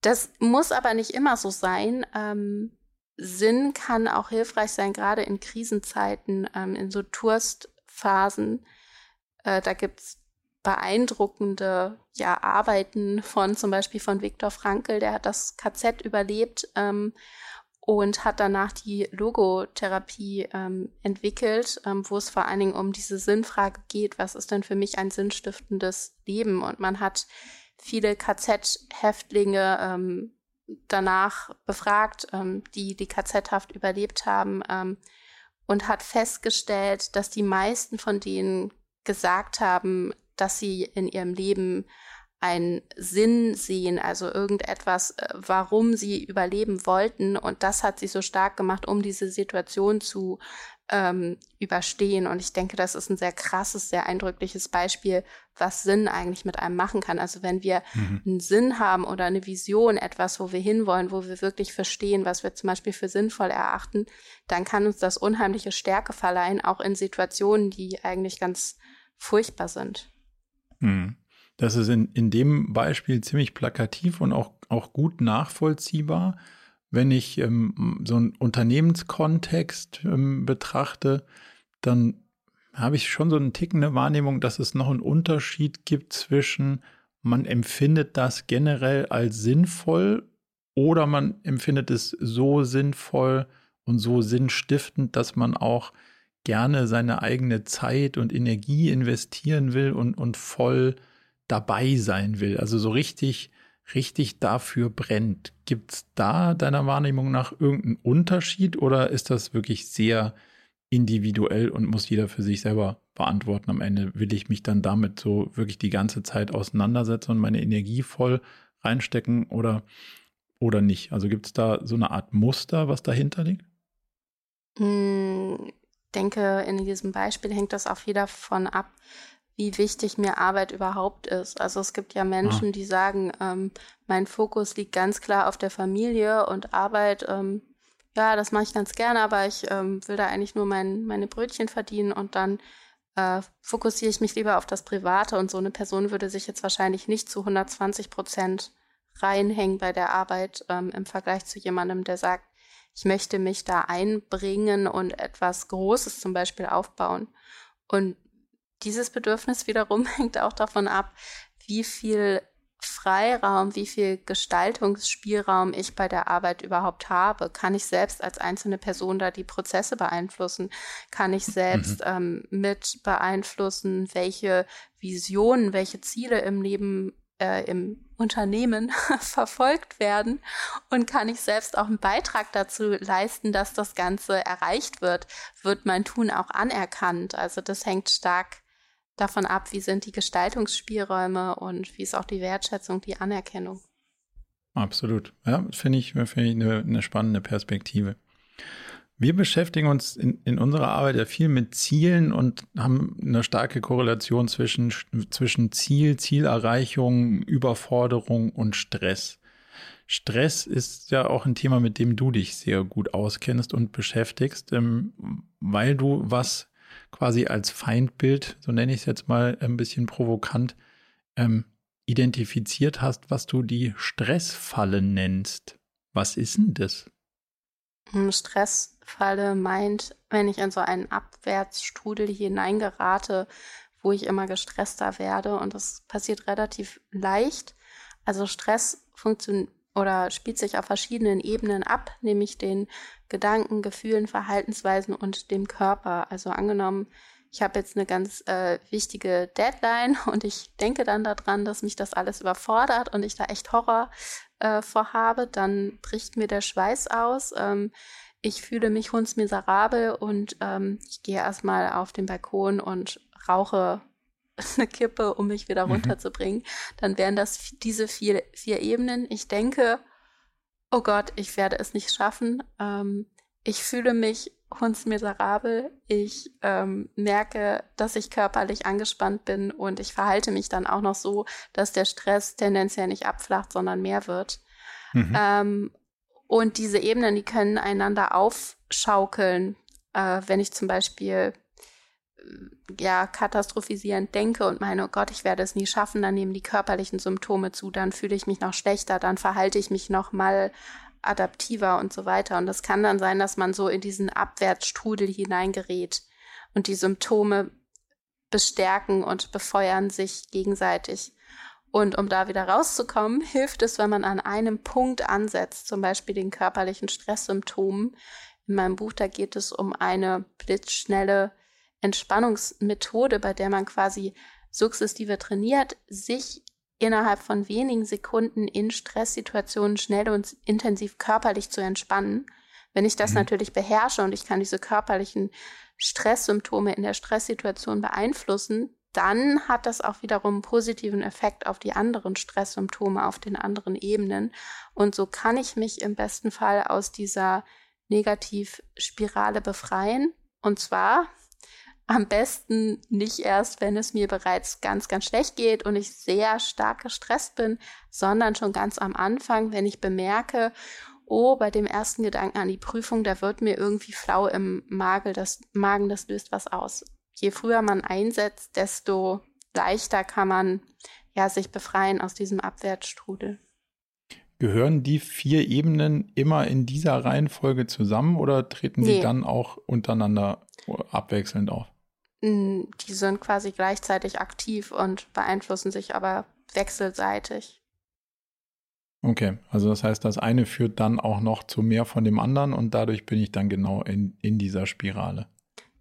Speaker 2: Das muss aber nicht immer so sein. Ähm, Sinn kann auch hilfreich sein, gerade in Krisenzeiten, ähm, in so Turstphasen. Äh, da gibt's beeindruckende ja, Arbeiten von zum Beispiel von Viktor Frankl, der hat das KZ überlebt ähm, und hat danach die Logotherapie ähm, entwickelt, ähm, wo es vor allen Dingen um diese Sinnfrage geht, was ist denn für mich ein sinnstiftendes Leben? Und man hat viele KZ-Häftlinge ähm, danach befragt, ähm, die die KZ-Haft überlebt haben ähm, und hat festgestellt, dass die meisten von denen gesagt haben, dass sie in ihrem Leben einen Sinn sehen, also irgendetwas, äh, warum sie überleben wollten. Und das hat sie so stark gemacht, um diese Situation zu ähm, überstehen. Und ich denke, das ist ein sehr krasses, sehr eindrückliches Beispiel, was Sinn eigentlich mit einem machen kann. Also wenn wir mhm. einen Sinn haben oder eine Vision, etwas, wo wir hinwollen, wo wir wirklich verstehen, was wir zum Beispiel für sinnvoll erachten, dann kann uns das unheimliche Stärke verleihen, auch in Situationen, die eigentlich ganz furchtbar sind.
Speaker 1: Hm. Das ist in, in dem Beispiel ziemlich plakativ und auch, auch gut nachvollziehbar. Wenn ich ähm, so einen Unternehmenskontext ähm, betrachte, dann habe ich schon so eine Wahrnehmung, dass es noch einen Unterschied gibt zwischen, man empfindet das generell als sinnvoll oder man empfindet es so sinnvoll und so sinnstiftend, dass man auch gerne seine eigene Zeit und Energie investieren will und, und voll dabei sein will, also so richtig, richtig dafür brennt. Gibt es da deiner Wahrnehmung nach irgendeinen Unterschied oder ist das wirklich sehr individuell und muss jeder für sich selber beantworten? Am Ende will ich mich dann damit so wirklich die ganze Zeit auseinandersetzen und meine Energie voll reinstecken oder, oder nicht? Also gibt es da so eine Art Muster, was dahinter liegt?
Speaker 2: Hm, denke, in diesem Beispiel hängt das auch wieder davon ab, wie wichtig mir Arbeit überhaupt ist. Also es gibt ja Menschen, ah. die sagen, ähm, mein Fokus liegt ganz klar auf der Familie und Arbeit, ähm, ja, das mache ich ganz gerne, aber ich ähm, will da eigentlich nur mein, meine Brötchen verdienen und dann äh, fokussiere ich mich lieber auf das Private und so eine Person würde sich jetzt wahrscheinlich nicht zu 120 Prozent reinhängen bei der Arbeit ähm, im Vergleich zu jemandem, der sagt, ich möchte mich da einbringen und etwas Großes zum Beispiel aufbauen. Und dieses Bedürfnis wiederum hängt auch davon ab, wie viel Freiraum, wie viel Gestaltungsspielraum ich bei der Arbeit überhaupt habe. Kann ich selbst als einzelne Person da die Prozesse beeinflussen? Kann ich selbst mhm. ähm, mit beeinflussen, welche Visionen, welche Ziele im Leben, äh, im Unternehmen verfolgt werden? Und kann ich selbst auch einen Beitrag dazu leisten, dass das Ganze erreicht wird? Wird mein Tun auch anerkannt? Also das hängt stark davon ab, wie sind die Gestaltungsspielräume und wie ist auch die Wertschätzung, die Anerkennung.
Speaker 1: Absolut. Ja, finde ich, find ich eine, eine, spannende Perspektive. Wir beschäftigen uns in, in unserer Arbeit ja viel mit Zielen und haben eine starke Korrelation zwischen, zwischen Ziel, Zielerreichung, Überforderung und Stress. Stress ist ja auch ein Thema, mit dem du dich sehr gut auskennst und beschäftigst, ähm, weil du was quasi als Feindbild, so nenne ich es jetzt mal ein bisschen provokant, ähm, identifiziert hast, was du die Stressfalle nennst. Was ist denn das?
Speaker 2: Hm, Stressfalle meint, wenn ich in so einen Abwärtsstrudel hineingerate, wo ich immer gestresster werde und das passiert relativ leicht. Also Stress funktioniert oder spielt sich auf verschiedenen Ebenen ab, nämlich den Gedanken, Gefühlen, Verhaltensweisen und dem Körper. Also angenommen, ich habe jetzt eine ganz äh, wichtige Deadline und ich denke dann daran, dass mich das alles überfordert und ich da echt Horror äh, vorhabe, dann bricht mir der Schweiß aus. Ähm, ich fühle mich hundsmiserabel und ähm, ich gehe erstmal auf den Balkon und rauche eine Kippe, um mich wieder mhm. runterzubringen. Dann wären das diese vier, vier Ebenen. Ich denke, oh Gott, ich werde es nicht schaffen. Ähm, ich fühle mich hundsmiserabel. Ich ähm, merke, dass ich körperlich angespannt bin und ich verhalte mich dann auch noch so, dass der Stress tendenziell nicht abflacht, sondern mehr wird. Mhm. Ähm, und diese Ebenen, die können einander aufschaukeln. Äh, wenn ich zum Beispiel ja, katastrophisierend denke und meine, oh Gott, ich werde es nie schaffen, dann nehmen die körperlichen Symptome zu, dann fühle ich mich noch schlechter, dann verhalte ich mich noch mal adaptiver und so weiter. Und das kann dann sein, dass man so in diesen Abwärtsstrudel hineingerät und die Symptome bestärken und befeuern sich gegenseitig. Und um da wieder rauszukommen, hilft es, wenn man an einem Punkt ansetzt, zum Beispiel den körperlichen Stresssymptomen. In meinem Buch, da geht es um eine blitzschnelle Entspannungsmethode, bei der man quasi sukzessive trainiert, sich innerhalb von wenigen Sekunden in Stresssituationen schnell und intensiv körperlich zu entspannen. Wenn ich das mhm. natürlich beherrsche und ich kann diese körperlichen Stresssymptome in der Stresssituation beeinflussen, dann hat das auch wiederum einen positiven Effekt auf die anderen Stresssymptome auf den anderen Ebenen. Und so kann ich mich im besten Fall aus dieser Negativspirale befreien. Und zwar am besten nicht erst, wenn es mir bereits ganz, ganz schlecht geht und ich sehr stark gestresst bin, sondern schon ganz am Anfang, wenn ich bemerke, oh, bei dem ersten Gedanken an die Prüfung, da wird mir irgendwie flau im Magen, das, Magen, das löst was aus. Je früher man einsetzt, desto leichter kann man ja sich befreien aus diesem Abwärtsstrudel.
Speaker 1: Gehören die vier Ebenen immer in dieser Reihenfolge zusammen oder treten nee. sie dann auch untereinander abwechselnd auf?
Speaker 2: Die sind quasi gleichzeitig aktiv und beeinflussen sich aber wechselseitig.
Speaker 1: Okay, also das heißt, das eine führt dann auch noch zu mehr von dem anderen und dadurch bin ich dann genau in, in dieser Spirale.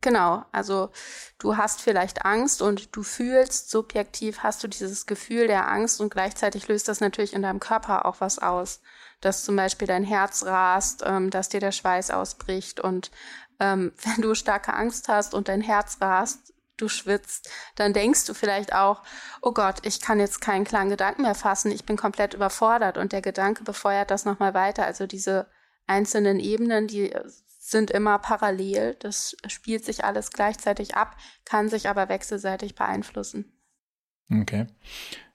Speaker 2: Genau, also du hast vielleicht Angst und du fühlst subjektiv, hast du dieses Gefühl der Angst und gleichzeitig löst das natürlich in deinem Körper auch was aus. Dass zum Beispiel dein Herz rast, ähm, dass dir der Schweiß ausbricht und ähm, wenn du starke Angst hast und dein Herz rast, du schwitzt, dann denkst du vielleicht auch, oh Gott, ich kann jetzt keinen klaren Gedanken mehr fassen, ich bin komplett überfordert und der Gedanke befeuert das nochmal weiter. Also diese einzelnen Ebenen, die sind immer parallel, das spielt sich alles gleichzeitig ab, kann sich aber wechselseitig beeinflussen.
Speaker 1: Okay.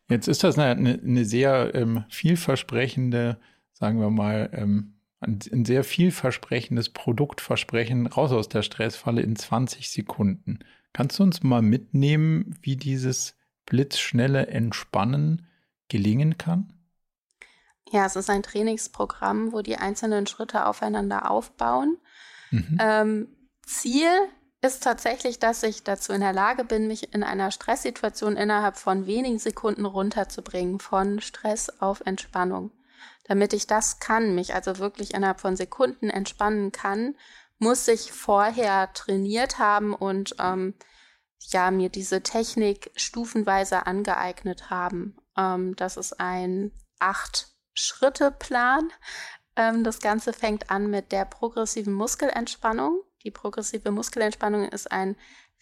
Speaker 1: Jetzt ist das eine, eine sehr ähm, vielversprechende, sagen wir mal, ähm, ein, sehr vielversprechendes Produktversprechen raus aus der Stressfalle in 20 Sekunden. Kannst du uns mal mitnehmen, wie dieses blitzschnelle Entspannen gelingen kann?
Speaker 2: Ja, es ist ein Trainingsprogramm, wo die einzelnen Schritte aufeinander aufbauen. Mhm. Ähm, Ziel ist tatsächlich, dass ich dazu in der Lage bin, mich in einer Stresssituation innerhalb von wenigen Sekunden runterzubringen, von Stress auf Entspannung. Damit ich das kann, mich also wirklich innerhalb von Sekunden entspannen kann, muss ich vorher trainiert haben und ähm, ja mir diese Technik stufenweise angeeignet haben. Ähm, das ist ein acht Schritte Plan. Ähm, das Ganze fängt an mit der progressiven Muskelentspannung. Die progressive Muskelentspannung ist ein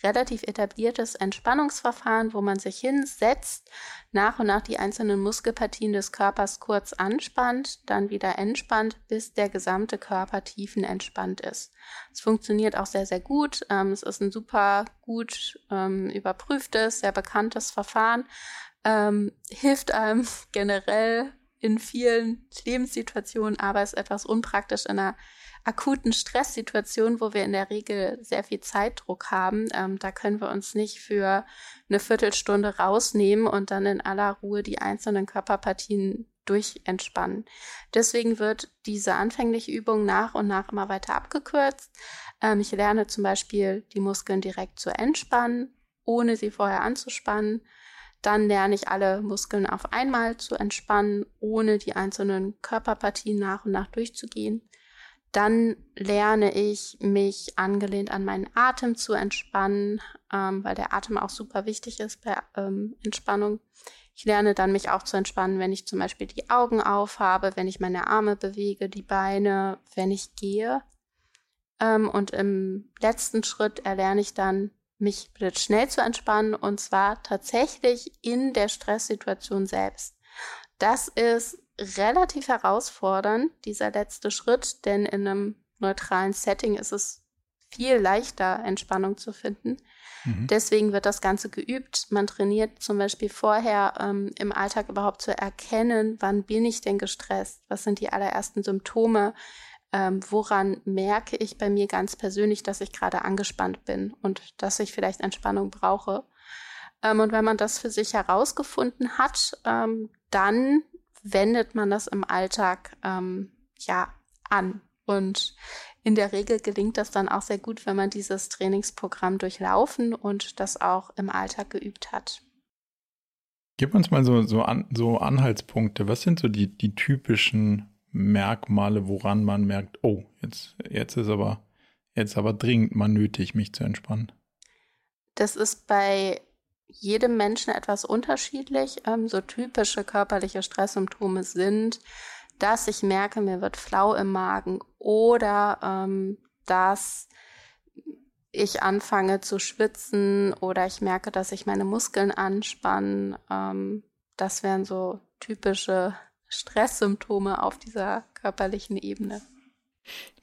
Speaker 2: relativ etabliertes Entspannungsverfahren, wo man sich hinsetzt, nach und nach die einzelnen Muskelpartien des Körpers kurz anspannt, dann wieder entspannt, bis der gesamte Körper tiefenentspannt ist. Es funktioniert auch sehr, sehr gut. Ähm, es ist ein super gut ähm, überprüftes, sehr bekanntes Verfahren. Ähm, hilft einem generell in vielen Lebenssituationen, aber ist etwas unpraktisch in einer akuten Stresssituation, wo wir in der Regel sehr viel Zeitdruck haben. Ähm, da können wir uns nicht für eine Viertelstunde rausnehmen und dann in aller Ruhe die einzelnen Körperpartien durchentspannen. Deswegen wird diese anfängliche Übung nach und nach immer weiter abgekürzt. Ähm, ich lerne zum Beispiel, die Muskeln direkt zu entspannen, ohne sie vorher anzuspannen. Dann lerne ich alle Muskeln auf einmal zu entspannen, ohne die einzelnen Körperpartien nach und nach durchzugehen. Dann lerne ich mich angelehnt an meinen Atem zu entspannen, ähm, weil der Atem auch super wichtig ist bei ähm, Entspannung. Ich lerne dann mich auch zu entspannen, wenn ich zum Beispiel die Augen aufhabe, wenn ich meine Arme bewege, die Beine, wenn ich gehe. Ähm, und im letzten Schritt erlerne ich dann mich schnell zu entspannen und zwar tatsächlich in der Stresssituation selbst. Das ist relativ herausfordernd, dieser letzte Schritt, denn in einem neutralen Setting ist es viel leichter, Entspannung zu finden. Mhm. Deswegen wird das Ganze geübt. Man trainiert zum Beispiel vorher ähm, im Alltag überhaupt zu erkennen, wann bin ich denn gestresst? Was sind die allerersten Symptome? ähm, woran merke ich bei mir ganz persönlich, dass ich gerade angespannt bin und dass ich vielleicht Entspannung brauche. Ähm, und wenn man das für sich herausgefunden hat, ähm, dann wendet man das im Alltag ähm, ja an. Und in der Regel gelingt das dann auch sehr gut, wenn man dieses Trainingsprogramm durchlaufen und das auch im Alltag geübt hat.
Speaker 1: Gib uns mal so, so, an, so Anhaltspunkte. Was sind so die, die typischen Merkmale, woran man merkt, oh, jetzt, jetzt ist aber, jetzt aber dringend mal nötig, mich zu entspannen?
Speaker 2: Das ist bei jedem Menschen etwas unterschiedlich. Ähm, so typische körperliche Stresssymptome sind, dass ich merke, mir wird flau im Magen oder ähm, dass ich anfange zu schwitzen oder ich merke, dass sich meine Muskeln anspannen. Ähm, das wären so typische Stresssymptome auf dieser körperlichen Ebene.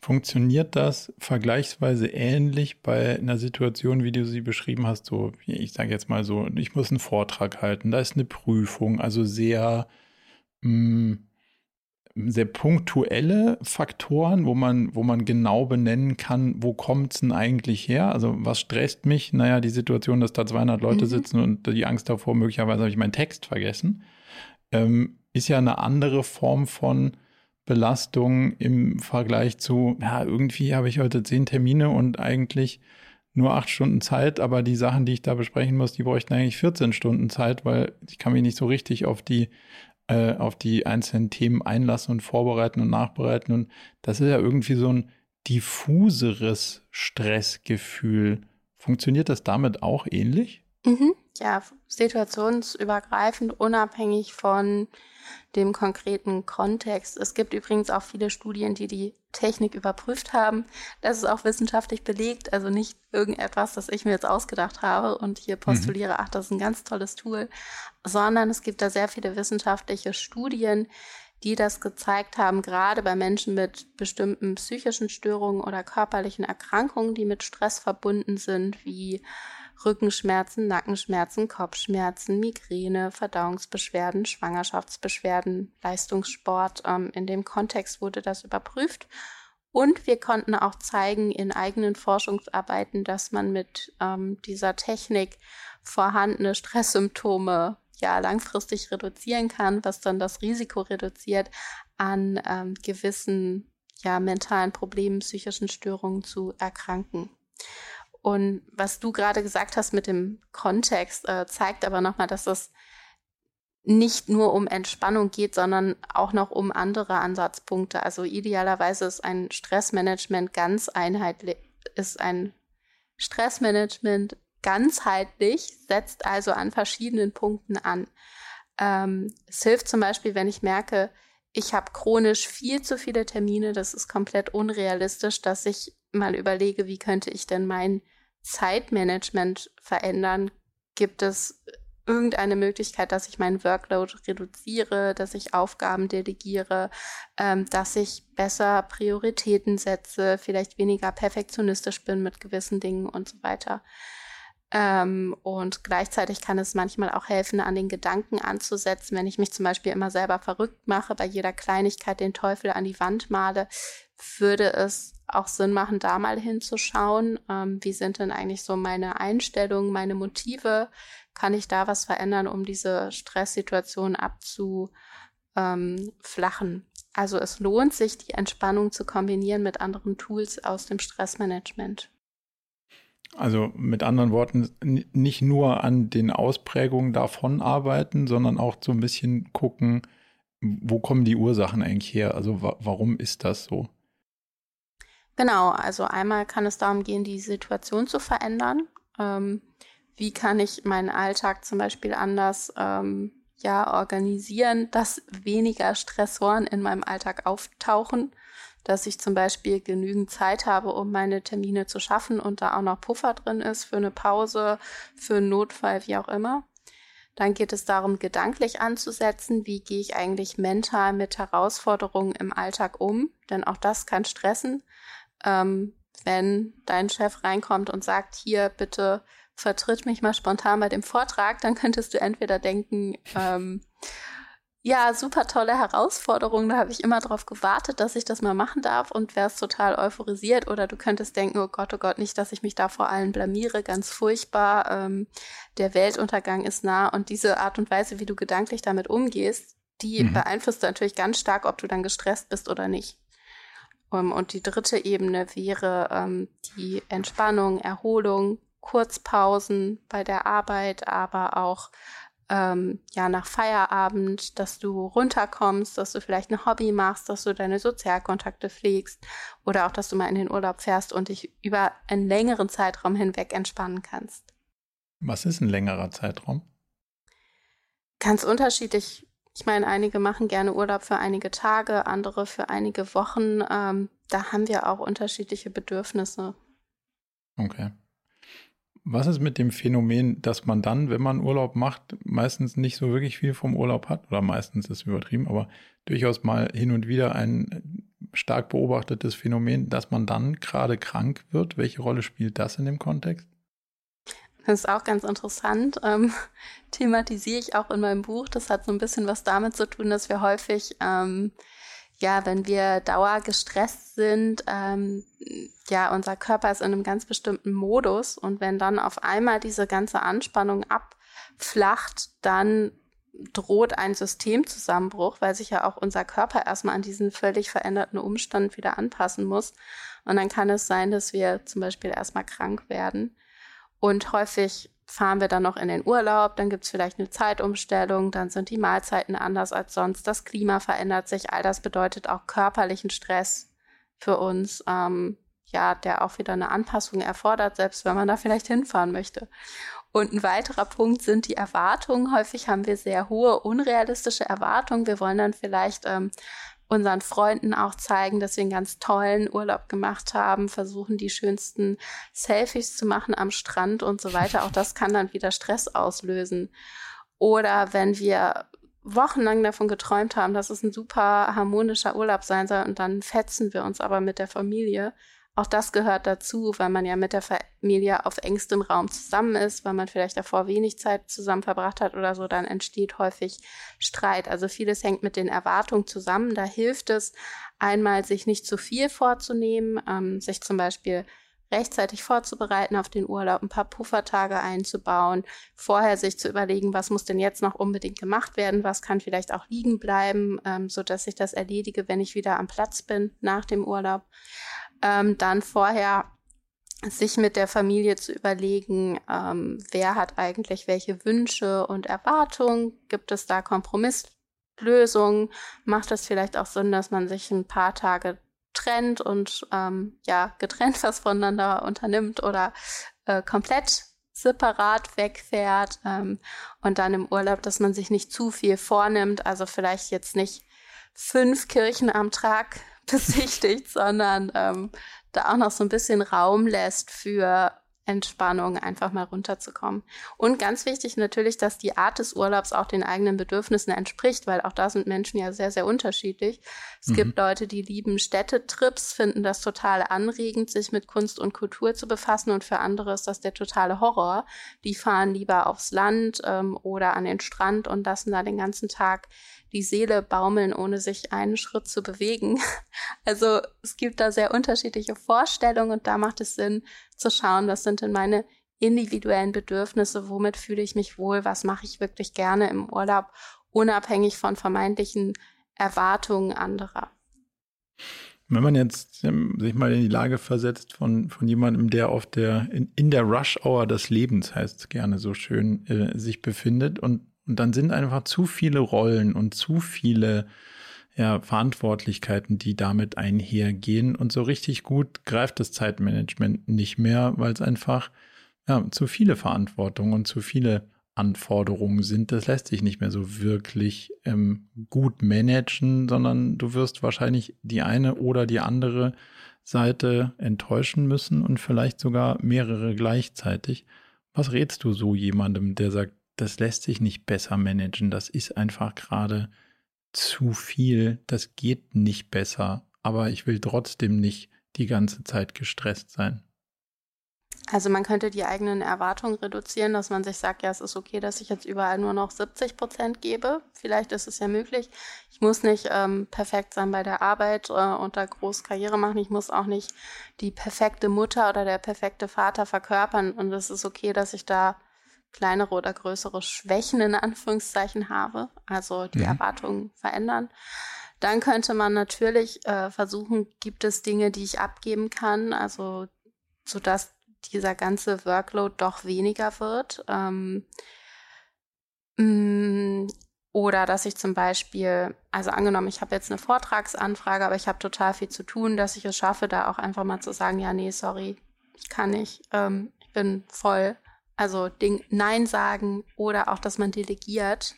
Speaker 1: Funktioniert das vergleichsweise ähnlich bei einer Situation, wie du sie beschrieben hast? So, ich sage jetzt mal so, ich muss einen Vortrag halten, da ist eine Prüfung, also sehr, mh, mm, sehr punktuelle Faktoren, wo man, wo man genau benennen kann, wo kommt es denn eigentlich her? Also was stresst mich? Naja, die Situation, dass da 200 Leute mhm. sitzen und die Angst davor, möglicherweise habe ich meinen Text vergessen. Ähm, ist ja eine andere Form von Belastung im Vergleich zu, ja, irgendwie habe ich heute zehn Termine und eigentlich nur acht Stunden Zeit, aber die Sachen, die ich da besprechen muss, die bräuchten eigentlich 14 Stunden Zeit, weil ich kann mich nicht so richtig auf die äh, auf die einzelnen Themen einlassen und vorbereiten und nachbereiten. Und das ist ja irgendwie so ein diffuseres Stressgefühl. Funktioniert das damit auch ähnlich?
Speaker 2: Mhm. Ja, situationsübergreifend, unabhängig von dem konkreten Kontext. Es gibt übrigens auch viele Studien, die die Technik überprüft haben. Das ist auch wissenschaftlich belegt, also nicht irgendetwas, das ich mir jetzt ausgedacht habe und hier postuliere, mhm. ach, das ist ein ganz tolles Tool, sondern es gibt da sehr viele wissenschaftliche Studien, die das gezeigt haben, gerade bei Menschen mit bestimmten psychischen Störungen oder körperlichen Erkrankungen, die mit Stress verbunden sind, wie Rückenschmerzen, Nackenschmerzen, Kopfschmerzen, Migräne, Verdauungsbeschwerden, Schwangerschaftsbeschwerden, Leistungssport. Ähm, in dem Kontext wurde das überprüft. Und wir konnten auch zeigen in eigenen Forschungsarbeiten, dass man mit ähm, dieser Technik vorhandene Stresssymptome ja langfristig reduzieren kann, was dann das Risiko reduziert, an ähm, gewissen ja mentalen Problemen, psychischen Störungen zu erkranken. Und was du gerade gesagt hast mit dem Kontext, äh, zeigt aber nochmal, dass es nicht nur um Entspannung geht, sondern auch noch um andere Ansatzpunkte. Also idealerweise ist ein Stressmanagement ganz einheitlich, ist ein Stressmanagement ganzheitlich, setzt also an verschiedenen Punkten an. Ähm, es hilft zum Beispiel, wenn ich merke, ich habe chronisch viel zu viele Termine, das ist komplett unrealistisch, dass ich mal überlege, wie könnte ich denn mein Zeitmanagement verändern? Gibt es irgendeine Möglichkeit, dass ich meinen Workload reduziere, dass ich Aufgaben delegiere, ähm, dass ich besser Prioritäten setze, vielleicht weniger perfektionistisch bin mit gewissen Dingen und so weiter. Ähm, und gleichzeitig kann es manchmal auch helfen, an den Gedanken anzusetzen, wenn ich mich zum Beispiel immer selber verrückt mache, bei jeder Kleinigkeit den Teufel an die Wand male, würde es auch Sinn machen, da mal hinzuschauen, ähm, wie sind denn eigentlich so meine Einstellungen, meine Motive, kann ich da was verändern, um diese Stresssituation abzuflachen. Also es lohnt sich, die Entspannung zu kombinieren mit anderen Tools aus dem Stressmanagement.
Speaker 1: Also mit anderen Worten, nicht nur an den Ausprägungen davon arbeiten, sondern auch so ein bisschen gucken, wo kommen die Ursachen eigentlich her? Also wa warum ist das so?
Speaker 2: Genau, also einmal kann es darum gehen, die Situation zu verändern. Ähm, wie kann ich meinen Alltag zum Beispiel anders ähm, ja, organisieren, dass weniger Stressoren in meinem Alltag auftauchen, dass ich zum Beispiel genügend Zeit habe, um meine Termine zu schaffen und da auch noch Puffer drin ist für eine Pause, für einen Notfall, wie auch immer. Dann geht es darum, gedanklich anzusetzen, wie gehe ich eigentlich mental mit Herausforderungen im Alltag um, denn auch das kann stressen. Ähm, wenn dein Chef reinkommt und sagt, hier bitte vertritt mich mal spontan bei dem Vortrag, dann könntest du entweder denken, ähm, ja, super tolle Herausforderung, da habe ich immer darauf gewartet, dass ich das mal machen darf und wärst total euphorisiert. Oder du könntest denken, oh Gott, oh Gott, nicht, dass ich mich da vor allen blamiere, ganz furchtbar, ähm, der Weltuntergang ist nah. Und diese Art und Weise, wie du gedanklich damit umgehst, die mhm. beeinflusst natürlich ganz stark, ob du dann gestresst bist oder nicht. Und die dritte Ebene wäre ähm, die Entspannung, Erholung, Kurzpausen bei der Arbeit, aber auch ähm, ja nach Feierabend, dass du runterkommst, dass du vielleicht ein Hobby machst, dass du deine Sozialkontakte pflegst oder auch, dass du mal in den Urlaub fährst und dich über einen längeren Zeitraum hinweg entspannen kannst.
Speaker 1: Was ist ein längerer Zeitraum?
Speaker 2: Ganz unterschiedlich. Ich meine, einige machen gerne Urlaub für einige Tage, andere für einige Wochen. Ähm, da haben wir auch unterschiedliche Bedürfnisse.
Speaker 1: Okay. Was ist mit dem Phänomen, dass man dann, wenn man Urlaub macht, meistens nicht so wirklich viel vom Urlaub hat? Oder meistens ist übertrieben, aber durchaus mal hin und wieder ein stark beobachtetes Phänomen, dass man dann gerade krank wird. Welche Rolle spielt das in dem Kontext?
Speaker 2: Das ist auch ganz interessant. Ähm, thematisiere ich auch in meinem Buch. Das hat so ein bisschen was damit zu tun, dass wir häufig ähm, ja, wenn wir dauergestresst sind, ähm, ja, unser Körper ist in einem ganz bestimmten Modus und wenn dann auf einmal diese ganze Anspannung abflacht, dann droht ein Systemzusammenbruch, weil sich ja auch unser Körper erstmal an diesen völlig veränderten Umstand wieder anpassen muss. Und dann kann es sein, dass wir zum Beispiel erstmal krank werden. Und häufig fahren wir dann noch in den Urlaub, dann gibt es vielleicht eine Zeitumstellung, dann sind die Mahlzeiten anders als sonst, das Klima verändert sich, all das bedeutet auch körperlichen Stress für uns, ähm, ja, der auch wieder eine Anpassung erfordert, selbst wenn man da vielleicht hinfahren möchte. Und ein weiterer Punkt sind die Erwartungen. Häufig haben wir sehr hohe, unrealistische Erwartungen. Wir wollen dann vielleicht ähm, unseren Freunden auch zeigen, dass wir einen ganz tollen Urlaub gemacht haben, versuchen die schönsten Selfies zu machen am Strand und so weiter. Auch das kann dann wieder Stress auslösen. Oder wenn wir wochenlang davon geträumt haben, dass es ein super harmonischer Urlaub sein soll und dann fetzen wir uns aber mit der Familie, auch das gehört dazu, weil man ja mit der Familie auf engstem Raum zusammen ist, weil man vielleicht davor wenig Zeit zusammen verbracht hat oder so, dann entsteht häufig Streit. Also vieles hängt mit den Erwartungen zusammen. Da hilft es einmal, sich nicht zu viel vorzunehmen, ähm, sich zum Beispiel rechtzeitig vorzubereiten auf den Urlaub, ein paar Puffertage einzubauen, vorher sich zu überlegen, was muss denn jetzt noch unbedingt gemacht werden, was kann vielleicht auch liegen bleiben, ähm, so dass ich das erledige, wenn ich wieder am Platz bin nach dem Urlaub ähm, dann vorher sich mit der Familie zu überlegen, ähm, wer hat eigentlich welche Wünsche und Erwartungen, gibt es da Kompromisslösungen, macht es vielleicht auch Sinn, dass man sich ein paar Tage trennt und ähm, ja getrennt was voneinander unternimmt oder äh, komplett separat wegfährt ähm, und dann im Urlaub, dass man sich nicht zu viel vornimmt, also vielleicht jetzt nicht fünf Kirchen am Tag besichtigt, sondern ähm, da auch noch so ein bisschen Raum lässt für Entspannung, einfach mal runterzukommen. Und ganz wichtig natürlich, dass die Art des Urlaubs auch den eigenen Bedürfnissen entspricht, weil auch da sind Menschen ja sehr, sehr unterschiedlich. Es mhm. gibt Leute, die lieben Städtetrips, finden das total anregend, sich mit Kunst und Kultur zu befassen und für andere ist das der totale Horror. Die fahren lieber aufs Land ähm, oder an den Strand und lassen da den ganzen Tag die Seele baumeln, ohne sich einen Schritt zu bewegen. Also es gibt da sehr unterschiedliche Vorstellungen und da macht es Sinn zu schauen, was sind denn meine individuellen Bedürfnisse, womit fühle ich mich wohl, was mache ich wirklich gerne im Urlaub, unabhängig von vermeintlichen Erwartungen anderer.
Speaker 1: Wenn man jetzt ähm, sich mal in die Lage versetzt von, von jemandem, der auf der, in, in der Rush-Hour des Lebens heißt gerne so schön, äh, sich befindet und und dann sind einfach zu viele Rollen und zu viele ja, Verantwortlichkeiten, die damit einhergehen. Und so richtig gut greift das Zeitmanagement nicht mehr, weil es einfach ja, zu viele Verantwortungen und zu viele Anforderungen sind. Das lässt sich nicht mehr so wirklich ähm, gut managen, sondern du wirst wahrscheinlich die eine oder die andere Seite enttäuschen müssen und vielleicht sogar mehrere gleichzeitig. Was rätst du so jemandem, der sagt, das lässt sich nicht besser managen. Das ist einfach gerade zu viel. Das geht nicht besser. Aber ich will trotzdem nicht die ganze Zeit gestresst sein.
Speaker 2: Also man könnte die eigenen Erwartungen reduzieren, dass man sich sagt, ja, es ist okay, dass ich jetzt überall nur noch 70 Prozent gebe. Vielleicht ist es ja möglich. Ich muss nicht ähm, perfekt sein bei der Arbeit äh, und da groß Karriere machen. Ich muss auch nicht die perfekte Mutter oder der perfekte Vater verkörpern. Und es ist okay, dass ich da kleinere oder größere Schwächen in Anführungszeichen habe, also die mhm. Erwartungen verändern. Dann könnte man natürlich äh, versuchen, gibt es Dinge, die ich abgeben kann, also so dass dieser ganze Workload doch weniger wird. Ähm, mm, oder dass ich zum Beispiel, also angenommen, ich habe jetzt eine Vortragsanfrage, aber ich habe total viel zu tun, dass ich es schaffe, da auch einfach mal zu sagen, ja, nee, sorry, ich kann nicht, ähm, ich bin voll also Ding Nein sagen oder auch, dass man delegiert.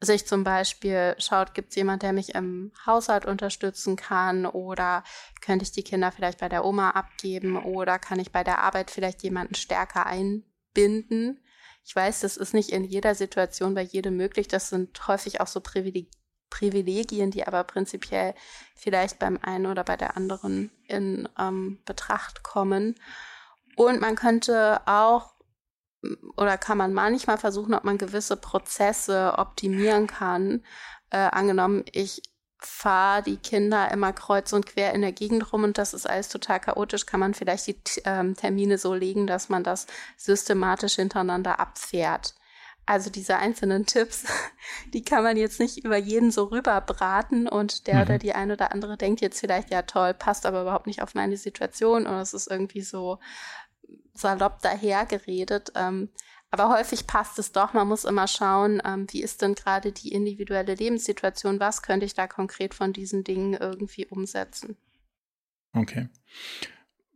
Speaker 2: Sich zum Beispiel schaut, gibt es jemand, der mich im Haushalt unterstützen kann oder könnte ich die Kinder vielleicht bei der Oma abgeben oder kann ich bei der Arbeit vielleicht jemanden stärker einbinden. Ich weiß, das ist nicht in jeder Situation bei jedem möglich. Das sind häufig auch so Privileg Privilegien, die aber prinzipiell vielleicht beim einen oder bei der anderen in ähm, Betracht kommen. Und man könnte auch oder kann man manchmal versuchen, ob man gewisse Prozesse optimieren kann. Äh, angenommen, ich fahre die Kinder immer kreuz und quer in der Gegend rum und das ist alles total chaotisch, kann man vielleicht die ähm, Termine so legen, dass man das systematisch hintereinander abfährt. Also diese einzelnen Tipps, die kann man jetzt nicht über jeden so rüberbraten und der mhm. oder die eine oder andere denkt jetzt vielleicht, ja toll, passt aber überhaupt nicht auf meine Situation oder es ist irgendwie so salopp dahergeredet. Ähm, aber häufig passt es doch. Man muss immer schauen, ähm, wie ist denn gerade die individuelle Lebenssituation? Was könnte ich da konkret von diesen Dingen irgendwie umsetzen?
Speaker 1: Okay.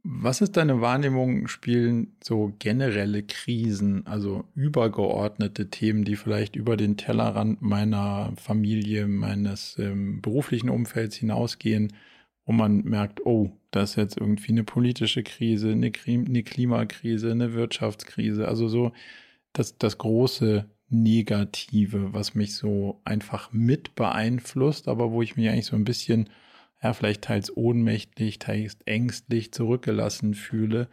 Speaker 1: Was ist deine Wahrnehmung? Spielen so generelle Krisen, also übergeordnete Themen, die vielleicht über den Tellerrand meiner Familie, meines ähm, beruflichen Umfelds hinausgehen, wo man merkt, oh, das ist jetzt irgendwie eine politische Krise, eine, eine Klimakrise, eine Wirtschaftskrise, also so das, das große Negative, was mich so einfach mit beeinflusst, aber wo ich mich eigentlich so ein bisschen, ja, vielleicht teils ohnmächtig, teils ängstlich zurückgelassen fühle.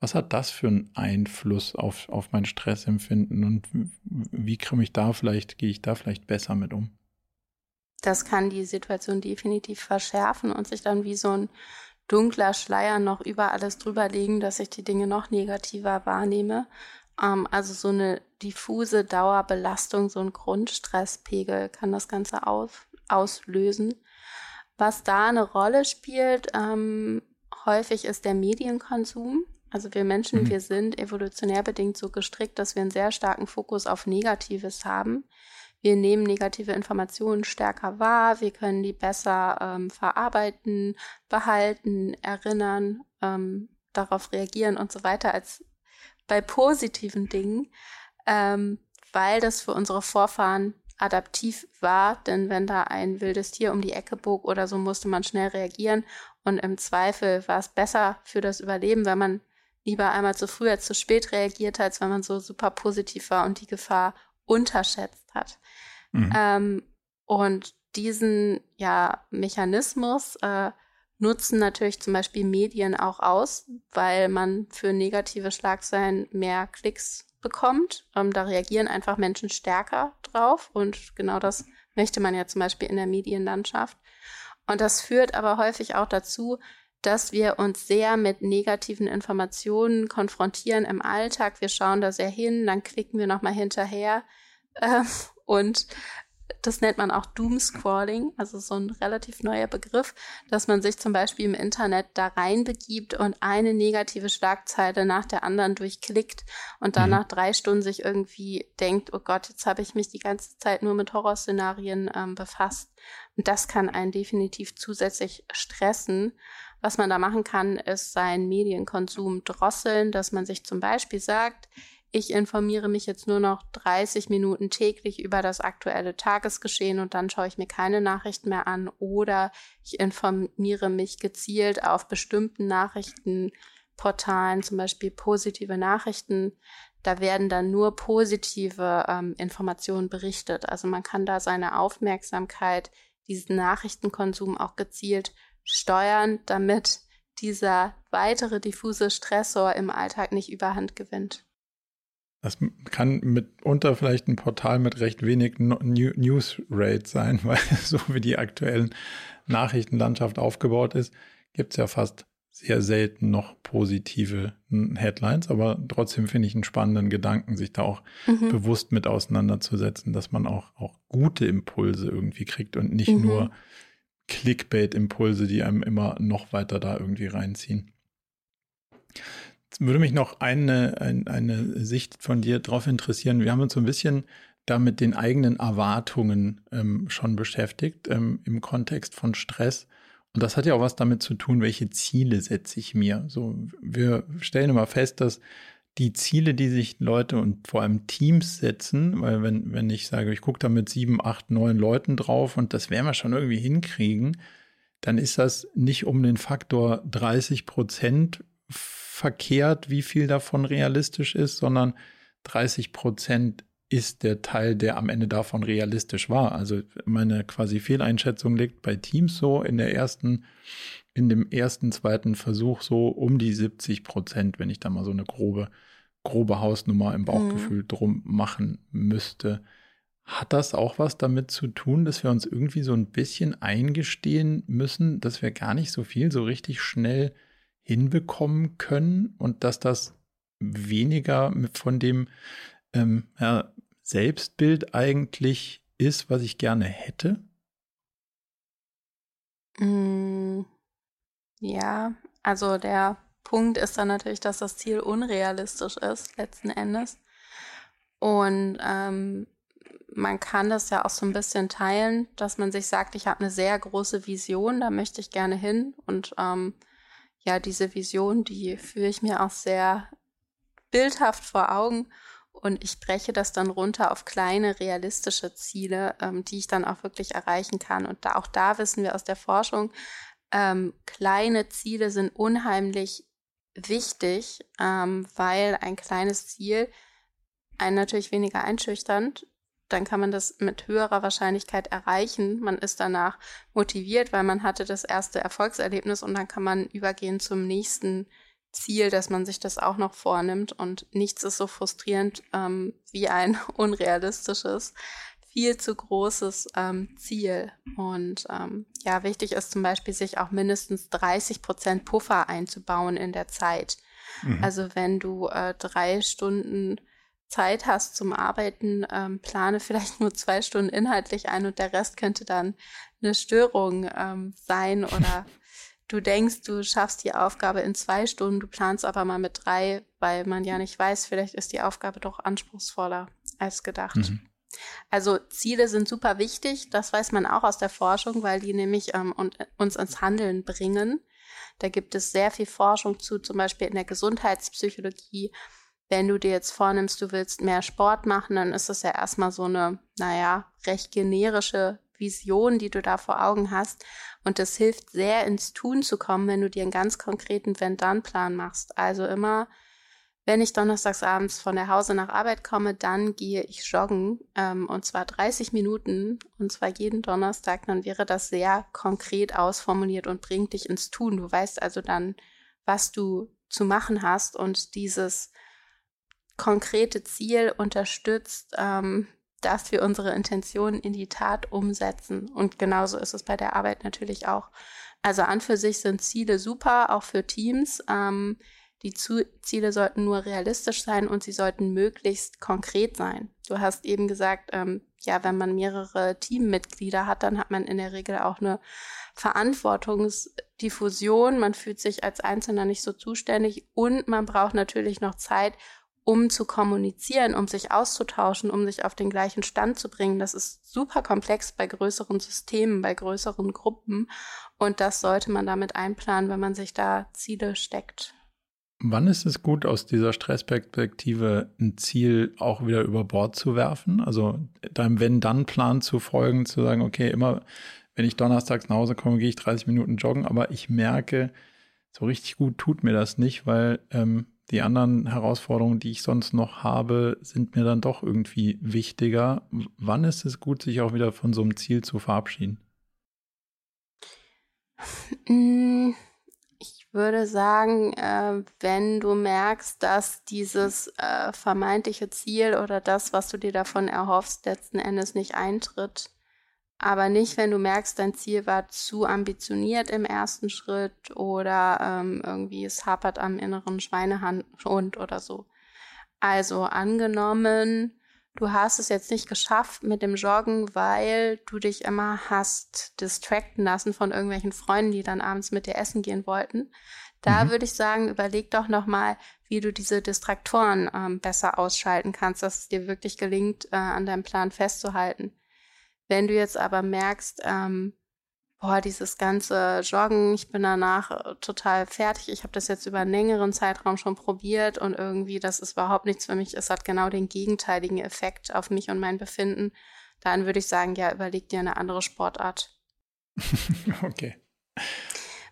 Speaker 1: Was hat das für einen Einfluss auf, auf mein Stressempfinden und wie komme ich da vielleicht, gehe ich da vielleicht besser mit um?
Speaker 2: Das kann die Situation definitiv verschärfen und sich dann wie so ein dunkler Schleier noch über alles drüber legen, dass ich die Dinge noch negativer wahrnehme. Ähm, also so eine diffuse Dauerbelastung, so ein Grundstresspegel kann das Ganze aus, auslösen. Was da eine Rolle spielt, ähm, häufig ist der Medienkonsum. Also wir Menschen, mhm. wir sind evolutionär bedingt so gestrickt, dass wir einen sehr starken Fokus auf Negatives haben. Wir nehmen negative Informationen stärker wahr, wir können die besser ähm, verarbeiten, behalten, erinnern, ähm, darauf reagieren und so weiter als bei positiven Dingen, ähm, weil das für unsere Vorfahren adaptiv war, denn wenn da ein wildes Tier um die Ecke bog oder so, musste man schnell reagieren. Und im Zweifel war es besser für das Überleben, wenn man lieber einmal zu früh als zu spät reagiert hat, als wenn man so super positiv war und die Gefahr unterschätzt hat. Mhm. Ähm, und diesen ja, Mechanismus äh, nutzen natürlich zum Beispiel Medien auch aus, weil man für negative Schlagzeilen mehr Klicks bekommt. Ähm, da reagieren einfach Menschen stärker drauf und genau das möchte man ja zum Beispiel in der Medienlandschaft. Und das führt aber häufig auch dazu, dass wir uns sehr mit negativen Informationen konfrontieren im Alltag. Wir schauen da sehr hin, dann klicken wir nochmal hinterher äh, und das nennt man auch Doomscrolling, also so ein relativ neuer Begriff, dass man sich zum Beispiel im Internet da reinbegibt und eine negative Schlagzeile nach der anderen durchklickt und dann mhm. nach drei Stunden sich irgendwie denkt, oh Gott, jetzt habe ich mich die ganze Zeit nur mit Horrorszenarien ähm, befasst. Und das kann einen definitiv zusätzlich stressen. Was man da machen kann, ist seinen Medienkonsum drosseln, dass man sich zum Beispiel sagt, ich informiere mich jetzt nur noch 30 Minuten täglich über das aktuelle Tagesgeschehen und dann schaue ich mir keine Nachrichten mehr an oder ich informiere mich gezielt auf bestimmten Nachrichtenportalen, zum Beispiel positive Nachrichten. Da werden dann nur positive ähm, Informationen berichtet. Also man kann da seine Aufmerksamkeit, diesen Nachrichtenkonsum auch gezielt steuern, damit dieser weitere diffuse Stressor im Alltag nicht überhand gewinnt.
Speaker 1: Das kann mitunter vielleicht ein Portal mit recht wenig Newsrate sein, weil so wie die aktuellen Nachrichtenlandschaft aufgebaut ist, gibt es ja fast sehr selten noch positive Headlines, aber trotzdem finde ich einen spannenden Gedanken, sich da auch mhm. bewusst mit auseinanderzusetzen, dass man auch, auch gute Impulse irgendwie kriegt und nicht mhm. nur Clickbait-Impulse, die einem immer noch weiter da irgendwie reinziehen würde mich noch eine, eine, eine Sicht von dir darauf interessieren. Wir haben uns so ein bisschen da mit den eigenen Erwartungen ähm, schon beschäftigt ähm, im Kontext von Stress. Und das hat ja auch was damit zu tun, welche Ziele setze ich mir. So, wir stellen immer fest, dass die Ziele, die sich Leute und vor allem Teams setzen, weil wenn, wenn ich sage, ich gucke da mit sieben, acht, neun Leuten drauf und das werden wir schon irgendwie hinkriegen, dann ist das nicht um den Faktor 30 Prozent verkehrt, wie viel davon realistisch ist, sondern 30 Prozent ist der Teil, der am Ende davon realistisch war. Also meine quasi Fehleinschätzung liegt bei Teams so in der ersten, in dem ersten, zweiten Versuch so um die 70 Prozent, wenn ich da mal so eine grobe, grobe Hausnummer im Bauchgefühl mhm. drum machen müsste. Hat das auch was damit zu tun, dass wir uns irgendwie so ein bisschen eingestehen müssen, dass wir gar nicht so viel so richtig schnell hinbekommen können und dass das weniger von dem ähm, ja, Selbstbild eigentlich ist, was ich gerne hätte?
Speaker 2: Mm, ja, also der Punkt ist dann natürlich, dass das Ziel unrealistisch ist, letzten Endes. Und ähm, man kann das ja auch so ein bisschen teilen, dass man sich sagt, ich habe eine sehr große Vision, da möchte ich gerne hin und ähm, ja, diese Vision, die führe ich mir auch sehr bildhaft vor Augen und ich breche das dann runter auf kleine realistische Ziele, ähm, die ich dann auch wirklich erreichen kann. Und da, auch da wissen wir aus der Forschung, ähm, kleine Ziele sind unheimlich wichtig, ähm, weil ein kleines Ziel einen natürlich weniger einschüchternd dann kann man das mit höherer Wahrscheinlichkeit erreichen. Man ist danach motiviert, weil man hatte das erste Erfolgserlebnis und dann kann man übergehen zum nächsten Ziel, dass man sich das auch noch vornimmt und nichts ist so frustrierend ähm, wie ein unrealistisches, viel zu großes ähm, Ziel. Und ähm, ja, wichtig ist zum Beispiel, sich auch mindestens 30 Prozent Puffer einzubauen in der Zeit. Mhm. Also wenn du äh, drei Stunden Zeit hast zum Arbeiten, ähm, plane vielleicht nur zwei Stunden inhaltlich ein und der Rest könnte dann eine Störung ähm, sein oder du denkst, du schaffst die Aufgabe in zwei Stunden, du planst aber mal mit drei, weil man ja nicht weiß, vielleicht ist die Aufgabe doch anspruchsvoller als gedacht. Mhm. Also Ziele sind super wichtig, das weiß man auch aus der Forschung, weil die nämlich ähm, und, uns ins Handeln bringen. Da gibt es sehr viel Forschung zu, zum Beispiel in der Gesundheitspsychologie. Wenn du dir jetzt vornimmst, du willst mehr Sport machen, dann ist das ja erstmal so eine, naja, recht generische Vision, die du da vor Augen hast. Und das hilft sehr ins Tun zu kommen, wenn du dir einen ganz konkreten Wenn-Dann-Plan machst. Also immer, wenn ich donnerstags abends von der Hause nach Arbeit komme, dann gehe ich joggen. Ähm, und zwar 30 Minuten. Und zwar jeden Donnerstag. Dann wäre das sehr konkret ausformuliert und bringt dich ins Tun. Du weißt also dann, was du zu machen hast. Und dieses konkrete Ziel unterstützt ähm, dass wir unsere Intentionen in die Tat umsetzen. Und genauso ist es bei der Arbeit natürlich auch. Also an für sich sind Ziele super, auch für Teams. Ähm, die Ziele sollten nur realistisch sein und sie sollten möglichst konkret sein. Du hast eben gesagt, ähm, ja, wenn man mehrere Teammitglieder hat, dann hat man in der Regel auch eine Verantwortungsdiffusion. Man fühlt sich als Einzelner nicht so zuständig und man braucht natürlich noch Zeit, um zu kommunizieren, um sich auszutauschen, um sich auf den gleichen Stand zu bringen. Das ist super komplex bei größeren Systemen, bei größeren Gruppen. Und das sollte man damit einplanen, wenn man sich da Ziele steckt.
Speaker 1: Wann ist es gut, aus dieser Stressperspektive ein Ziel auch wieder über Bord zu werfen? Also deinem Wenn-Dann-Plan zu folgen, zu sagen, okay, immer wenn ich donnerstags nach Hause komme, gehe ich 30 Minuten joggen, aber ich merke, so richtig gut tut mir das nicht, weil ähm, die anderen Herausforderungen, die ich sonst noch habe, sind mir dann doch irgendwie wichtiger. Wann ist es gut, sich auch wieder von so einem Ziel zu verabschieden?
Speaker 2: Mm, ich würde sagen, äh, wenn du merkst, dass dieses äh, vermeintliche Ziel oder das, was du dir davon erhoffst, letzten Endes nicht eintritt, aber nicht, wenn du merkst, dein Ziel war zu ambitioniert im ersten Schritt oder ähm, irgendwie es hapert am inneren Schweinehund oder so. Also angenommen, du hast es jetzt nicht geschafft mit dem Joggen, weil du dich immer hast distracten lassen von irgendwelchen Freunden, die dann abends mit dir essen gehen wollten. Da mhm. würde ich sagen, überleg doch nochmal, wie du diese Distraktoren ähm, besser ausschalten kannst, dass es dir wirklich gelingt, äh, an deinem Plan festzuhalten. Wenn du jetzt aber merkst, ähm, boah, dieses ganze Joggen, ich bin danach äh, total fertig, ich habe das jetzt über einen längeren Zeitraum schon probiert und irgendwie, das ist überhaupt nichts für mich, es hat genau den gegenteiligen Effekt auf mich und mein Befinden, dann würde ich sagen, ja, überleg dir eine andere Sportart.
Speaker 1: okay.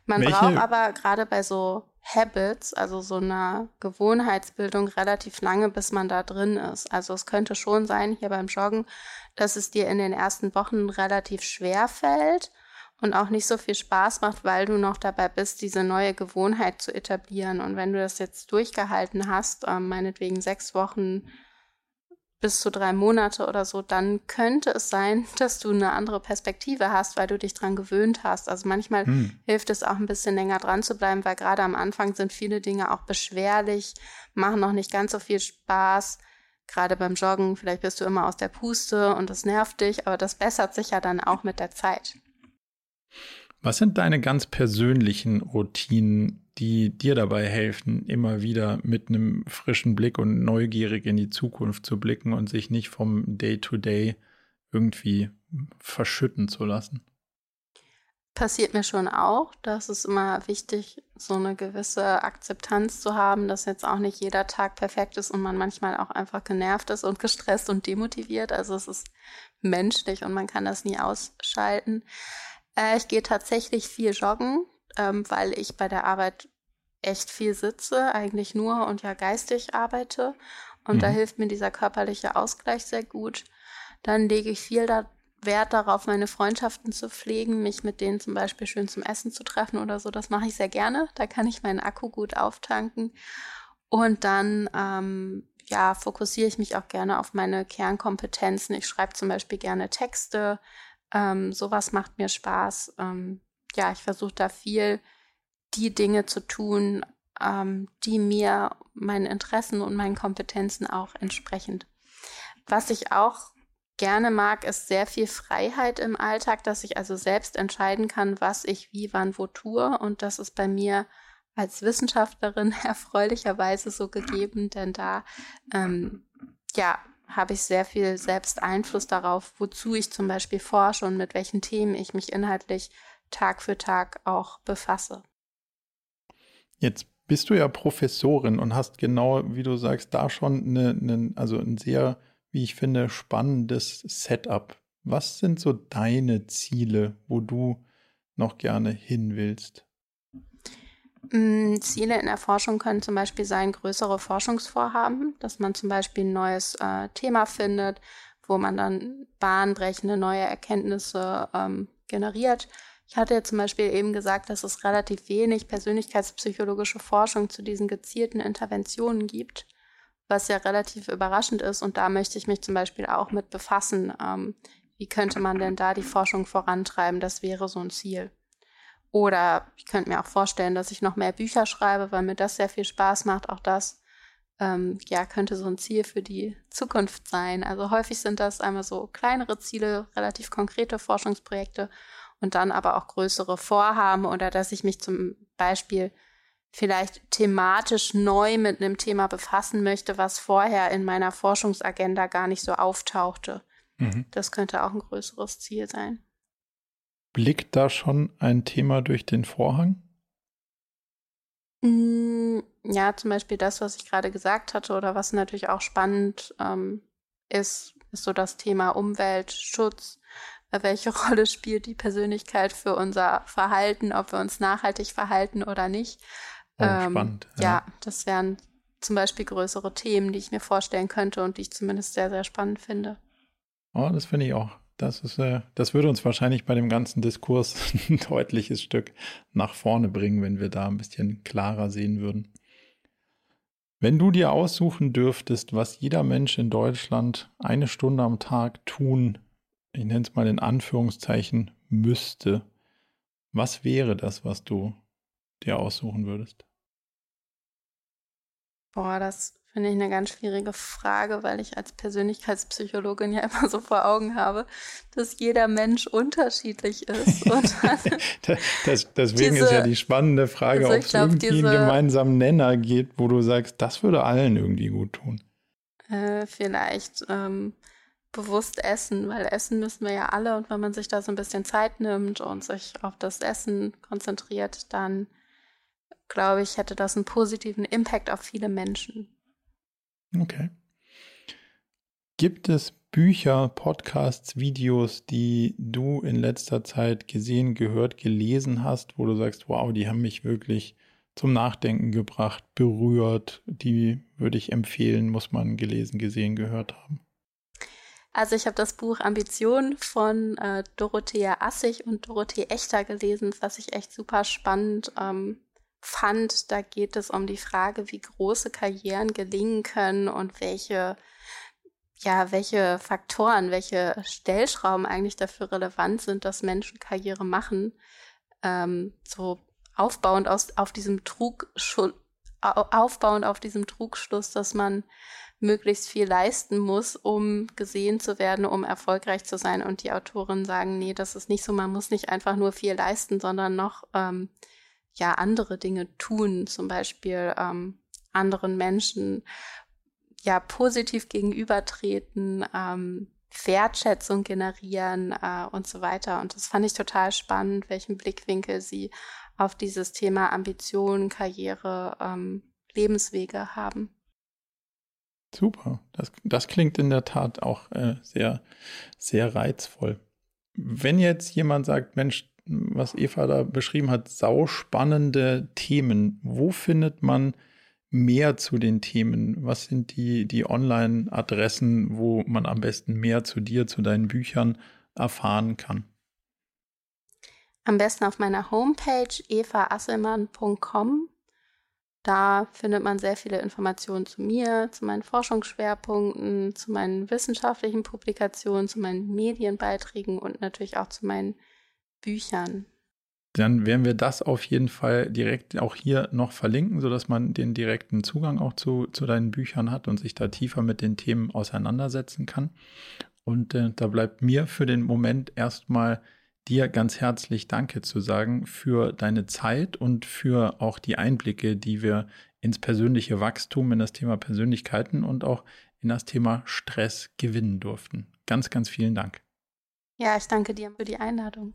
Speaker 2: Man Welche? braucht aber gerade bei so Habits, also so einer Gewohnheitsbildung relativ lange, bis man da drin ist. Also es könnte schon sein, hier beim Joggen, dass es dir in den ersten Wochen relativ schwer fällt und auch nicht so viel Spaß macht, weil du noch dabei bist, diese neue Gewohnheit zu etablieren. Und wenn du das jetzt durchgehalten hast, äh, meinetwegen sechs Wochen bis zu drei Monate oder so, dann könnte es sein, dass du eine andere Perspektive hast, weil du dich dran gewöhnt hast. Also manchmal hm. hilft es auch ein bisschen länger dran zu bleiben, weil gerade am Anfang sind viele Dinge auch beschwerlich, machen noch nicht ganz so viel Spaß. Gerade beim Joggen, vielleicht bist du immer aus der Puste und das nervt dich, aber das bessert sich ja dann auch mit der Zeit.
Speaker 1: Was sind deine ganz persönlichen Routinen, die dir dabei helfen, immer wieder mit einem frischen Blick und neugierig in die Zukunft zu blicken und sich nicht vom Day-to-Day -Day irgendwie verschütten zu lassen?
Speaker 2: Passiert mir schon auch. Das ist immer wichtig, so eine gewisse Akzeptanz zu haben, dass jetzt auch nicht jeder Tag perfekt ist und man manchmal auch einfach genervt ist und gestresst und demotiviert. Also es ist menschlich und man kann das nie ausschalten. Äh, ich gehe tatsächlich viel joggen ähm, weil ich bei der Arbeit echt viel sitze, eigentlich nur und ja geistig arbeite. Und mhm. da hilft mir dieser körperliche Ausgleich sehr gut. Dann lege ich viel da Wert darauf, meine Freundschaften zu pflegen, mich mit denen zum Beispiel schön zum Essen zu treffen oder so. Das mache ich sehr gerne. Da kann ich meinen Akku gut auftanken. Und dann ähm, ja, fokussiere ich mich auch gerne auf meine Kernkompetenzen. Ich schreibe zum Beispiel gerne Texte. Ähm, sowas macht mir Spaß. Ähm, ja, ich versuche da viel die Dinge zu tun, ähm, die mir meinen Interessen und meinen Kompetenzen auch entsprechen. Was ich auch gerne mag, ist sehr viel Freiheit im Alltag, dass ich also selbst entscheiden kann, was ich wie, wann, wo tue. Und das ist bei mir als Wissenschaftlerin erfreulicherweise so gegeben, denn da ähm, ja habe ich sehr viel selbst Einfluss darauf, wozu ich zum Beispiel forsche und mit welchen Themen ich mich inhaltlich Tag für Tag auch befasse.
Speaker 1: Jetzt bist du ja Professorin und hast genau, wie du sagst, da schon eine, eine, also ein sehr, wie ich finde, spannendes Setup. Was sind so deine Ziele, wo du noch gerne hin willst?
Speaker 2: Mm, Ziele in der Forschung können zum Beispiel sein, größere Forschungsvorhaben, dass man zum Beispiel ein neues äh, Thema findet, wo man dann bahnbrechende neue Erkenntnisse ähm, generiert. Ich hatte ja zum Beispiel eben gesagt, dass es relativ wenig persönlichkeitspsychologische Forschung zu diesen gezielten Interventionen gibt, was ja relativ überraschend ist. Und da möchte ich mich zum Beispiel auch mit befassen. Ähm, wie könnte man denn da die Forschung vorantreiben? Das wäre so ein Ziel. Oder ich könnte mir auch vorstellen, dass ich noch mehr Bücher schreibe, weil mir das sehr viel Spaß macht. Auch das ähm, ja, könnte so ein Ziel für die Zukunft sein. Also häufig sind das einmal so kleinere Ziele, relativ konkrete Forschungsprojekte und dann aber auch größere Vorhaben oder dass ich mich zum Beispiel vielleicht thematisch neu mit einem Thema befassen möchte, was vorher in meiner Forschungsagenda gar nicht so auftauchte. Mhm. Das könnte auch ein größeres Ziel sein.
Speaker 1: Blickt da schon ein Thema durch den Vorhang?
Speaker 2: Mm, ja, zum Beispiel das, was ich gerade gesagt hatte, oder was natürlich auch spannend ähm, ist, ist so das Thema Umweltschutz. Äh, welche Rolle spielt die Persönlichkeit für unser Verhalten, ob wir uns nachhaltig verhalten oder nicht?
Speaker 1: Oh, ähm, spannend.
Speaker 2: Ja. ja, das wären zum Beispiel größere Themen, die ich mir vorstellen könnte und die ich zumindest sehr, sehr spannend finde.
Speaker 1: Oh, das finde ich auch das ist, äh, das würde uns wahrscheinlich bei dem ganzen Diskurs ein deutliches Stück nach vorne bringen, wenn wir da ein bisschen klarer sehen würden. Wenn du dir aussuchen dürftest, was jeder Mensch in Deutschland eine Stunde am Tag tun, ich nenne es mal in Anführungszeichen, müsste, was wäre das, was du dir aussuchen würdest?
Speaker 2: Boah, das Finde ich eine ganz schwierige Frage, weil ich als Persönlichkeitspsychologin ja immer so vor Augen habe, dass jeder Mensch unterschiedlich ist. Und
Speaker 1: das, deswegen diese, ist ja die spannende Frage, also ob es irgendwie diese, einen gemeinsamen Nenner gibt, wo du sagst, das würde allen irgendwie gut tun.
Speaker 2: Äh, vielleicht ähm, bewusst essen, weil essen müssen wir ja alle und wenn man sich da so ein bisschen Zeit nimmt und sich auf das Essen konzentriert, dann glaube ich, hätte das einen positiven Impact auf viele Menschen.
Speaker 1: Okay. Gibt es Bücher, Podcasts, Videos, die du in letzter Zeit gesehen, gehört, gelesen hast, wo du sagst, wow, die haben mich wirklich zum Nachdenken gebracht, berührt, die würde ich empfehlen, muss man gelesen, gesehen, gehört haben?
Speaker 2: Also ich habe das Buch Ambition von äh, Dorothea Assig und Dorothee Echter gelesen, was ich echt super spannend ähm, fand, da geht es um die Frage, wie große Karrieren gelingen können und welche, ja, welche Faktoren, welche Stellschrauben eigentlich dafür relevant sind, dass Menschen Karriere machen. Ähm, so aufbauend aus, auf diesem Trugschluss, aufbauend auf diesem Trugschluss, dass man möglichst viel leisten muss, um gesehen zu werden, um erfolgreich zu sein. Und die Autorinnen sagen, nee, das ist nicht so, man muss nicht einfach nur viel leisten, sondern noch ähm, ja andere Dinge tun, zum Beispiel ähm, anderen Menschen ja positiv gegenübertreten, ähm, Wertschätzung generieren äh, und so weiter. Und das fand ich total spannend, welchen Blickwinkel sie auf dieses Thema Ambition, Karriere, ähm, Lebenswege haben.
Speaker 1: Super, das, das klingt in der Tat auch äh, sehr, sehr reizvoll. Wenn jetzt jemand sagt, Mensch, was Eva da beschrieben hat, sauspannende Themen. Wo findet man mehr zu den Themen? Was sind die, die Online-Adressen, wo man am besten mehr zu dir, zu deinen Büchern erfahren kann?
Speaker 2: Am besten auf meiner Homepage evaasselmann.com. Da findet man sehr viele Informationen zu mir, zu meinen Forschungsschwerpunkten, zu meinen wissenschaftlichen Publikationen, zu meinen Medienbeiträgen und natürlich auch zu meinen Büchern.
Speaker 1: Dann werden wir das auf jeden Fall direkt auch hier noch verlinken, sodass man den direkten Zugang auch zu, zu deinen Büchern hat und sich da tiefer mit den Themen auseinandersetzen kann. Und äh, da bleibt mir für den Moment erstmal dir ganz herzlich Danke zu sagen für deine Zeit und für auch die Einblicke, die wir ins persönliche Wachstum, in das Thema Persönlichkeiten und auch in das Thema Stress gewinnen durften. Ganz, ganz vielen Dank.
Speaker 2: Ja, ich danke dir für die Einladung.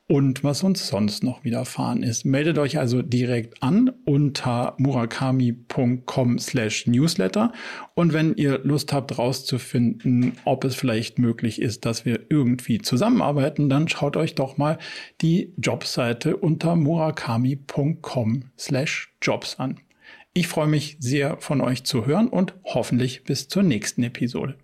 Speaker 1: und was uns sonst noch widerfahren ist. Meldet euch also direkt an unter murakami.com slash newsletter und wenn ihr Lust habt rauszufinden, ob es vielleicht möglich ist, dass wir irgendwie zusammenarbeiten, dann schaut euch doch mal die Jobseite unter murakami.com slash jobs an. Ich freue mich sehr von euch zu hören und hoffentlich bis zur nächsten Episode.